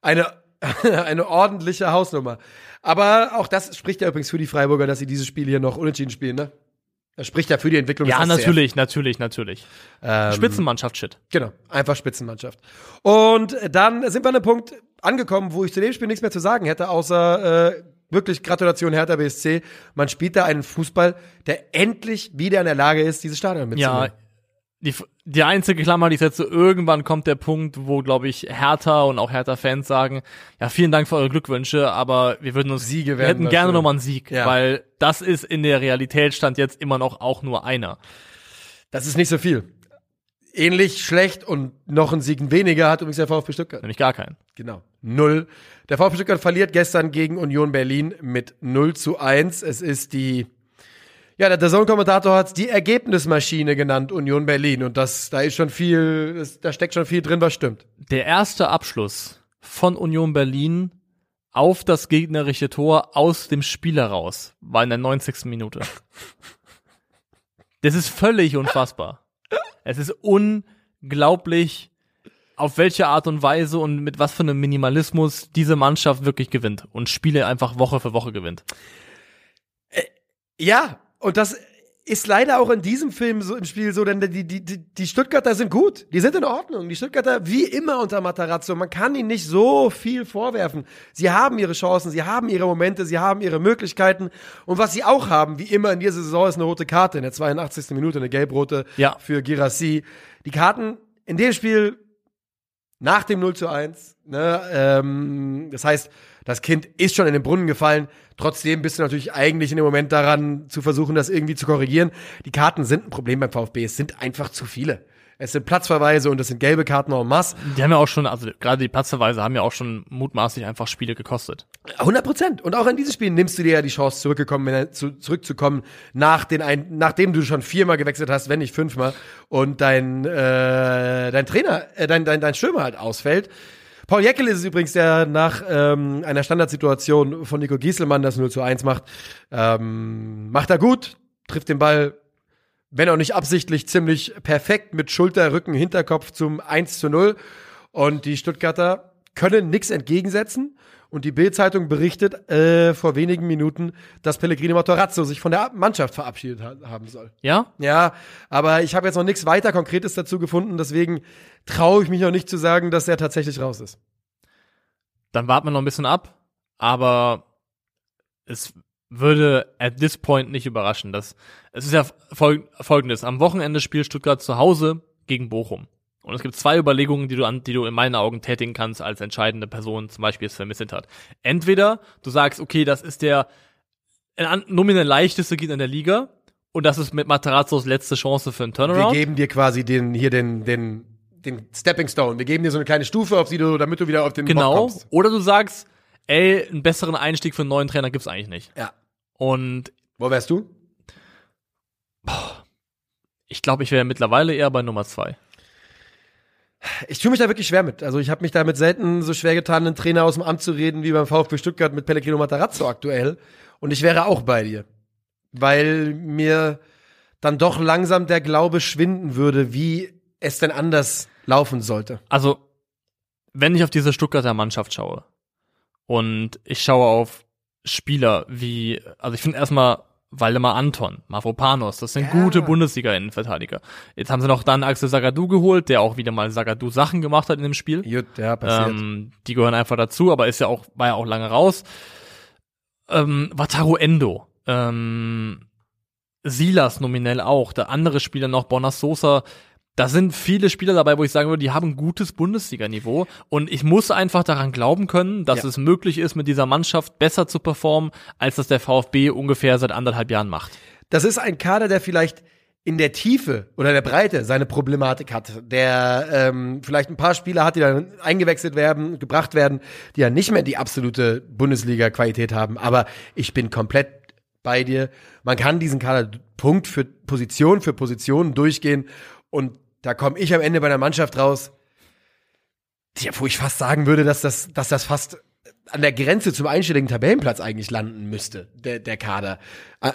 eine, eine ordentliche Hausnummer. Aber auch das spricht ja übrigens für die Freiburger, dass sie dieses Spiel hier noch unentschieden spielen, ne? Das spricht ja für die Entwicklung Ja, des SCF. natürlich, natürlich, natürlich. Ähm, Spitzenmannschaft-Shit. Genau, einfach Spitzenmannschaft. Und dann sind wir an einem Punkt angekommen, wo ich zu dem Spiel nichts mehr zu sagen hätte, außer äh, wirklich Gratulation Hertha BSC. Man spielt da einen Fußball, der endlich wieder in der Lage ist, dieses Stadion mitzunehmen. Ja, die, die einzige Klammer, die ich setze, irgendwann kommt der Punkt, wo, glaube ich, Hertha und auch Hertha-Fans sagen, ja, vielen Dank für eure Glückwünsche, aber wir würden uns, Siege wir hätten gerne nochmal einen Sieg, Ja. weil das ist in der Realität stand jetzt immer noch auch nur einer. Das ist nicht so viel. Ähnlich schlecht und noch ein Sieg weniger hat übrigens der VfB Stuttgart. Nämlich gar keinen. Genau. Null. Der VfB Stuttgart verliert gestern gegen Union Berlin mit 0 zu 1. Es ist die, ja, der Zone-Kommentator hat die Ergebnismaschine genannt, Union Berlin. Und das, da ist schon viel, das, da steckt schon viel drin, was stimmt. Der erste Abschluss von Union Berlin auf das gegnerische Tor aus dem Spiel heraus war in der 90. Minute. Das ist völlig unfassbar. Es ist unglaublich, auf welche Art und Weise und mit was für einem Minimalismus diese Mannschaft wirklich gewinnt und Spiele einfach Woche für Woche gewinnt. Ja, und das ist leider auch in diesem Film so im Spiel so, denn die, die, die, Stuttgarter sind gut. Die sind in Ordnung. Die Stuttgarter, wie immer unter Matarazzo, man kann ihnen nicht so viel vorwerfen. Sie haben ihre Chancen, sie haben ihre Momente, sie haben ihre Möglichkeiten. Und was sie auch haben, wie immer in dieser Saison, ist eine rote Karte in der 82. Minute, eine gelb-rote Ja. für Girassi. Die Karten in dem Spiel nach dem 0 zu 1. Ne, ähm, das heißt, das Kind ist schon in den Brunnen gefallen. Trotzdem bist du natürlich eigentlich in dem Moment daran, zu versuchen, das irgendwie zu korrigieren. Die Karten sind ein Problem beim VfB. Es sind einfach zu viele. Es sind Platzverweise und es sind gelbe Karten en masse. Die haben ja auch schon, also gerade die Platzverweise haben ja auch schon mutmaßlich einfach Spiele gekostet. 100 Prozent. Und auch in diesem Spiel nimmst du dir ja die Chance, zurückgekommen, zu, zurückzukommen, nach den ein, nachdem du schon viermal gewechselt hast, wenn nicht fünfmal, und dein, äh, dein Trainer, äh, dein, dein, dein Stürmer halt ausfällt. Paul Jeckel ist es übrigens, der nach ähm, einer Standardsituation von Nico Gieselmann das 0 zu 1 macht. Ähm, macht er gut, trifft den Ball, wenn auch nicht absichtlich, ziemlich perfekt mit Schulter, Rücken, Hinterkopf zum 1 zu 0. Und die Stuttgarter können nichts entgegensetzen. Und die Bild-Zeitung berichtet äh, vor wenigen Minuten, dass Pellegrino Matarazzo sich von der Mannschaft verabschiedet ha haben soll. Ja? Ja, aber ich habe jetzt noch nichts weiter Konkretes dazu gefunden, deswegen traue ich mich noch nicht zu sagen, dass er tatsächlich raus ist. dann warten wir noch ein bisschen ab, aber es würde at this point nicht überraschen. Dass, es ist ja fol folgendes. Am Wochenende spielt Stuttgart zu Hause gegen Bochum. Und es gibt zwei Überlegungen, die du an, die du in meinen Augen tätigen kannst als entscheidende Person, zum Beispiel Sven Mislintat. Entweder du sagst, okay, das ist der nominell leichteste Gegner in der Liga und das ist mit Matarazzos letzte Chance für einen Wir Turnaround. geben dir quasi den hier den den den Stepping Stone. Wir geben dir so eine kleine Stufe, auf die du, damit du wieder auf den Bock Genau. kommst. Oder du sagst, ey, einen besseren Einstieg für einen neuen Trainer gibt's eigentlich nicht. Ja. Und Wo wärst du? ich glaube, ich wäre mittlerweile eher bei Nummer zwei. Ich tue mich da wirklich schwer mit. Also ich habe mich damit selten so schwer getan, einen Trainer aus dem Amt zu reden, wie beim VfB Stuttgart mit Pellegrino Matarazzo aktuell. Und ich wäre auch bei dir. weil mir dann doch langsam der Glaube schwinden würde, wie es denn anders laufen sollte. Also, wenn ich auf diese Stuttgarter Mannschaft schaue und ich schaue auf Spieler wie, also ich finde erstmal Waldemar Anton, Mavropanos, das sind Ja. gute Bundesliga-Innenverteidiger. Jetzt haben sie noch dann Axel Sagadou geholt, der auch wieder mal Sagadou-Sachen gemacht hat in dem Spiel. Gut, ja, passiert. Ähm, die gehören einfach dazu, aber ist ja auch, war ja auch lange raus. Ähm, Wataru Endo, ähm, Silas nominell auch, der andere Spieler noch, Bonas Sosa, da sind viele Spieler dabei, wo ich sagen würde, die haben ein gutes Bundesliga-Niveau und ich muss einfach daran glauben können, dass Ja. es möglich ist, mit dieser Mannschaft besser zu performen, als das der VfB ungefähr seit anderthalb Jahren macht. Das ist ein Kader, der vielleicht in der Tiefe oder der Breite seine Problematik hat, der ähm, vielleicht ein paar Spieler hat, die dann eingewechselt werden, gebracht werden, die ja nicht mehr die absolute Bundesliga-Qualität haben. Aber ich bin komplett bei dir. Man kann diesen Kader Punkt für Position für Position durchgehen und da komme ich am Ende bei der Mannschaft raus, ja, wo ich fast sagen würde, dass das, dass das fast an der Grenze zum einstelligen Tabellenplatz eigentlich landen müsste, der, der Kader. Äh,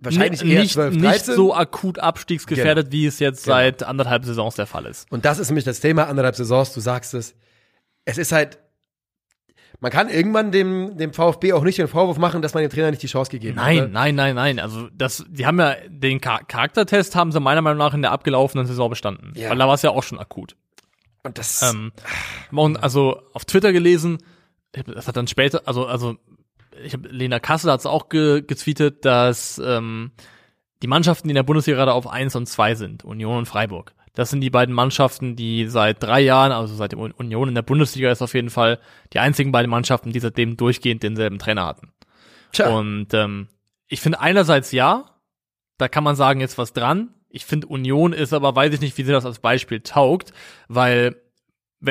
Wahrscheinlich N- eher nicht, 12, nicht 13. so akut abstiegsgefährdet, Genau. wie es jetzt Genau. seit anderthalb Saisons der Fall ist. Und das ist nämlich das Thema anderthalb Saisons, du sagst es. Es ist halt, man kann irgendwann dem, dem VfB auch nicht den Vorwurf machen, dass man dem Trainer nicht die Chance gegeben Nein, hat. nein, nein, nein. Also das, die haben ja den Char Charaktertest haben sie meiner Meinung nach in der abgelaufenen Saison bestanden, Ja. weil da war es ja auch schon akut. Und das, Ähm, und also auf Twitter gelesen, das hat dann später, also also ich habe Lena Kassel hat es auch ge getweetet, dass ähm, die Mannschaften, die in der Bundesliga gerade auf 1 und 2 sind, Union und Freiburg. Das sind die beiden Mannschaften, die seit drei Jahren, also seit der Union in der Bundesliga ist auf jeden Fall die einzigen beiden Mannschaften, die seitdem durchgehend denselben Trainer hatten. tja, Und ähm, ich finde einerseits ja, da kann man sagen, jetzt was dran. Ich finde Union ist aber, weiß ich nicht, wie sie das als Beispiel taugt, weil we-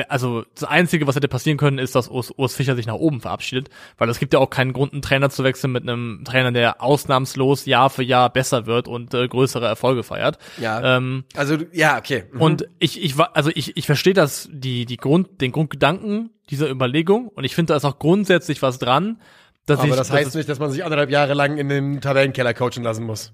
also das Einzige, was hätte passieren können, ist, dass Urs, Urs Fischer sich nach oben verabschiedet, weil es gibt ja auch keinen Grund, einen Trainer zu wechseln mit einem Trainer, der ausnahmslos Jahr für Jahr besser wird und äh, größere Erfolge feiert. ja, Ähm, also, ja, okay. Mhm. und ich, ich war, also ich, ich verstehe das, die, die Grund, den Grundgedanken dieser Überlegung und ich finde, da ist auch grundsätzlich was dran, dass aber ich, das dass heißt es- nicht, dass man sich anderthalb Jahre lang in den Tabellenkeller coachen lassen muss.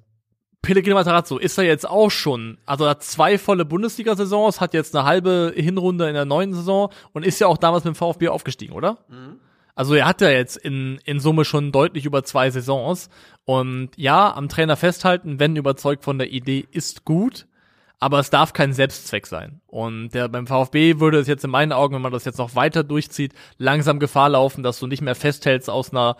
Pellegrino Matarazzo ist er jetzt auch schon, also er hat zwei volle Bundesliga-Saisons, hat jetzt eine halbe Hinrunde in der neuen Saison und ist ja auch damals mit dem VfB aufgestiegen, oder? Also er hat ja jetzt in, in Summe schon deutlich über zwei Saisons und ja, am Trainer festhalten, wenn überzeugt von der Idee, ist gut, aber es darf kein Selbstzweck sein. Und der beim VfB würde es jetzt in meinen Augen, wenn man das jetzt noch weiter durchzieht, langsam Gefahr laufen, dass du nicht mehr festhältst aus einer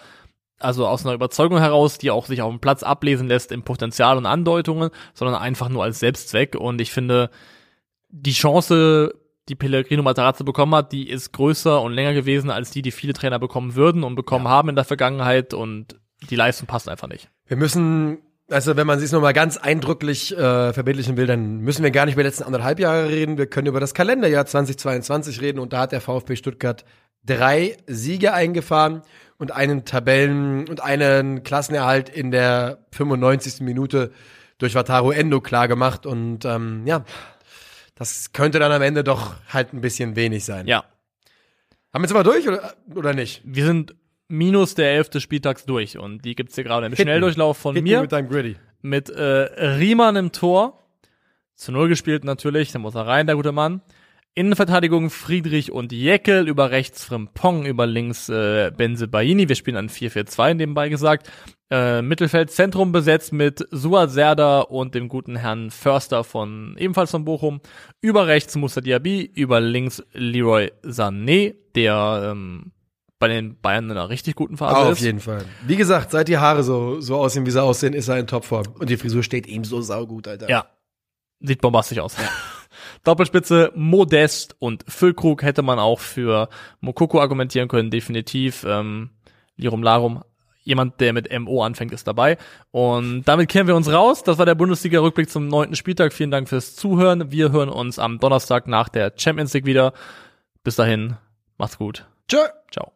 also aus einer Überzeugung heraus, die auch sich auf dem Platz ablesen lässt im Potenzial und Andeutungen, sondern einfach nur als Selbstzweck. Und ich finde, die Chance, die Pellegrino Matarazzo bekommen hat, die ist größer und länger gewesen als die, die viele Trainer bekommen würden und bekommen haben in der Vergangenheit. Und die Leistung passt einfach nicht. Wir müssen, also wenn man sich noch mal ganz eindrücklich äh, verbildlichen will, dann müssen wir gar nicht über die letzten anderthalb Jahre reden. Wir können über das Kalenderjahr 2022 reden und da hat der VfB Stuttgart drei Siege eingefahren und einen Tabellen und einen Klassenerhalt in der 95. Minute durch Wataru Endo klar gemacht und ähm, ja, das könnte dann am Ende doch halt ein bisschen wenig sein. Ja, Haben wir jetzt aber durch oder, oder nicht? wir sind minus der elfte Spieltags durch und die gibt's hier gerade im. Schnelldurchlauf von Hit mir. mit deinem Gritty. mit äh, Riemann im Tor. Zu Null gespielt natürlich, da muss er rein, der gute Mann. Innenverteidigung Friedrich und Jeckel, über rechts Frimpong, über links äh, Benze Baini. Wir spielen an 4-4-2 nebenbei gesagt. Äh, Mittelfeld Zentrum besetzt mit Suat Serdar und dem guten Herrn Förster von ebenfalls von Bochum. Über rechts Musa Diaby, über links Leroy Sané, der ähm, bei den Bayern in einer richtig guten Phase Auf ist. jeden Fall. Wie gesagt, seit die Haare so, so aussehen, wie sie aussehen, ist er in Topform. Und die Frisur steht ihm so saugut, Alter. Ja. Sieht bombastisch aus. Doppelspitze Modest und Füllkrug hätte man auch für Mokoko argumentieren können, definitiv. Ähm, Lirum Larum, jemand, der mit MO anfängt, ist dabei. Und damit kehren wir uns raus. Das war der Bundesliga-Rückblick zum neunten Spieltag. Vielen Dank fürs Zuhören. Wir hören uns am Donnerstag nach der Champions League wieder. Bis dahin, macht's gut. Tschö. Ciao.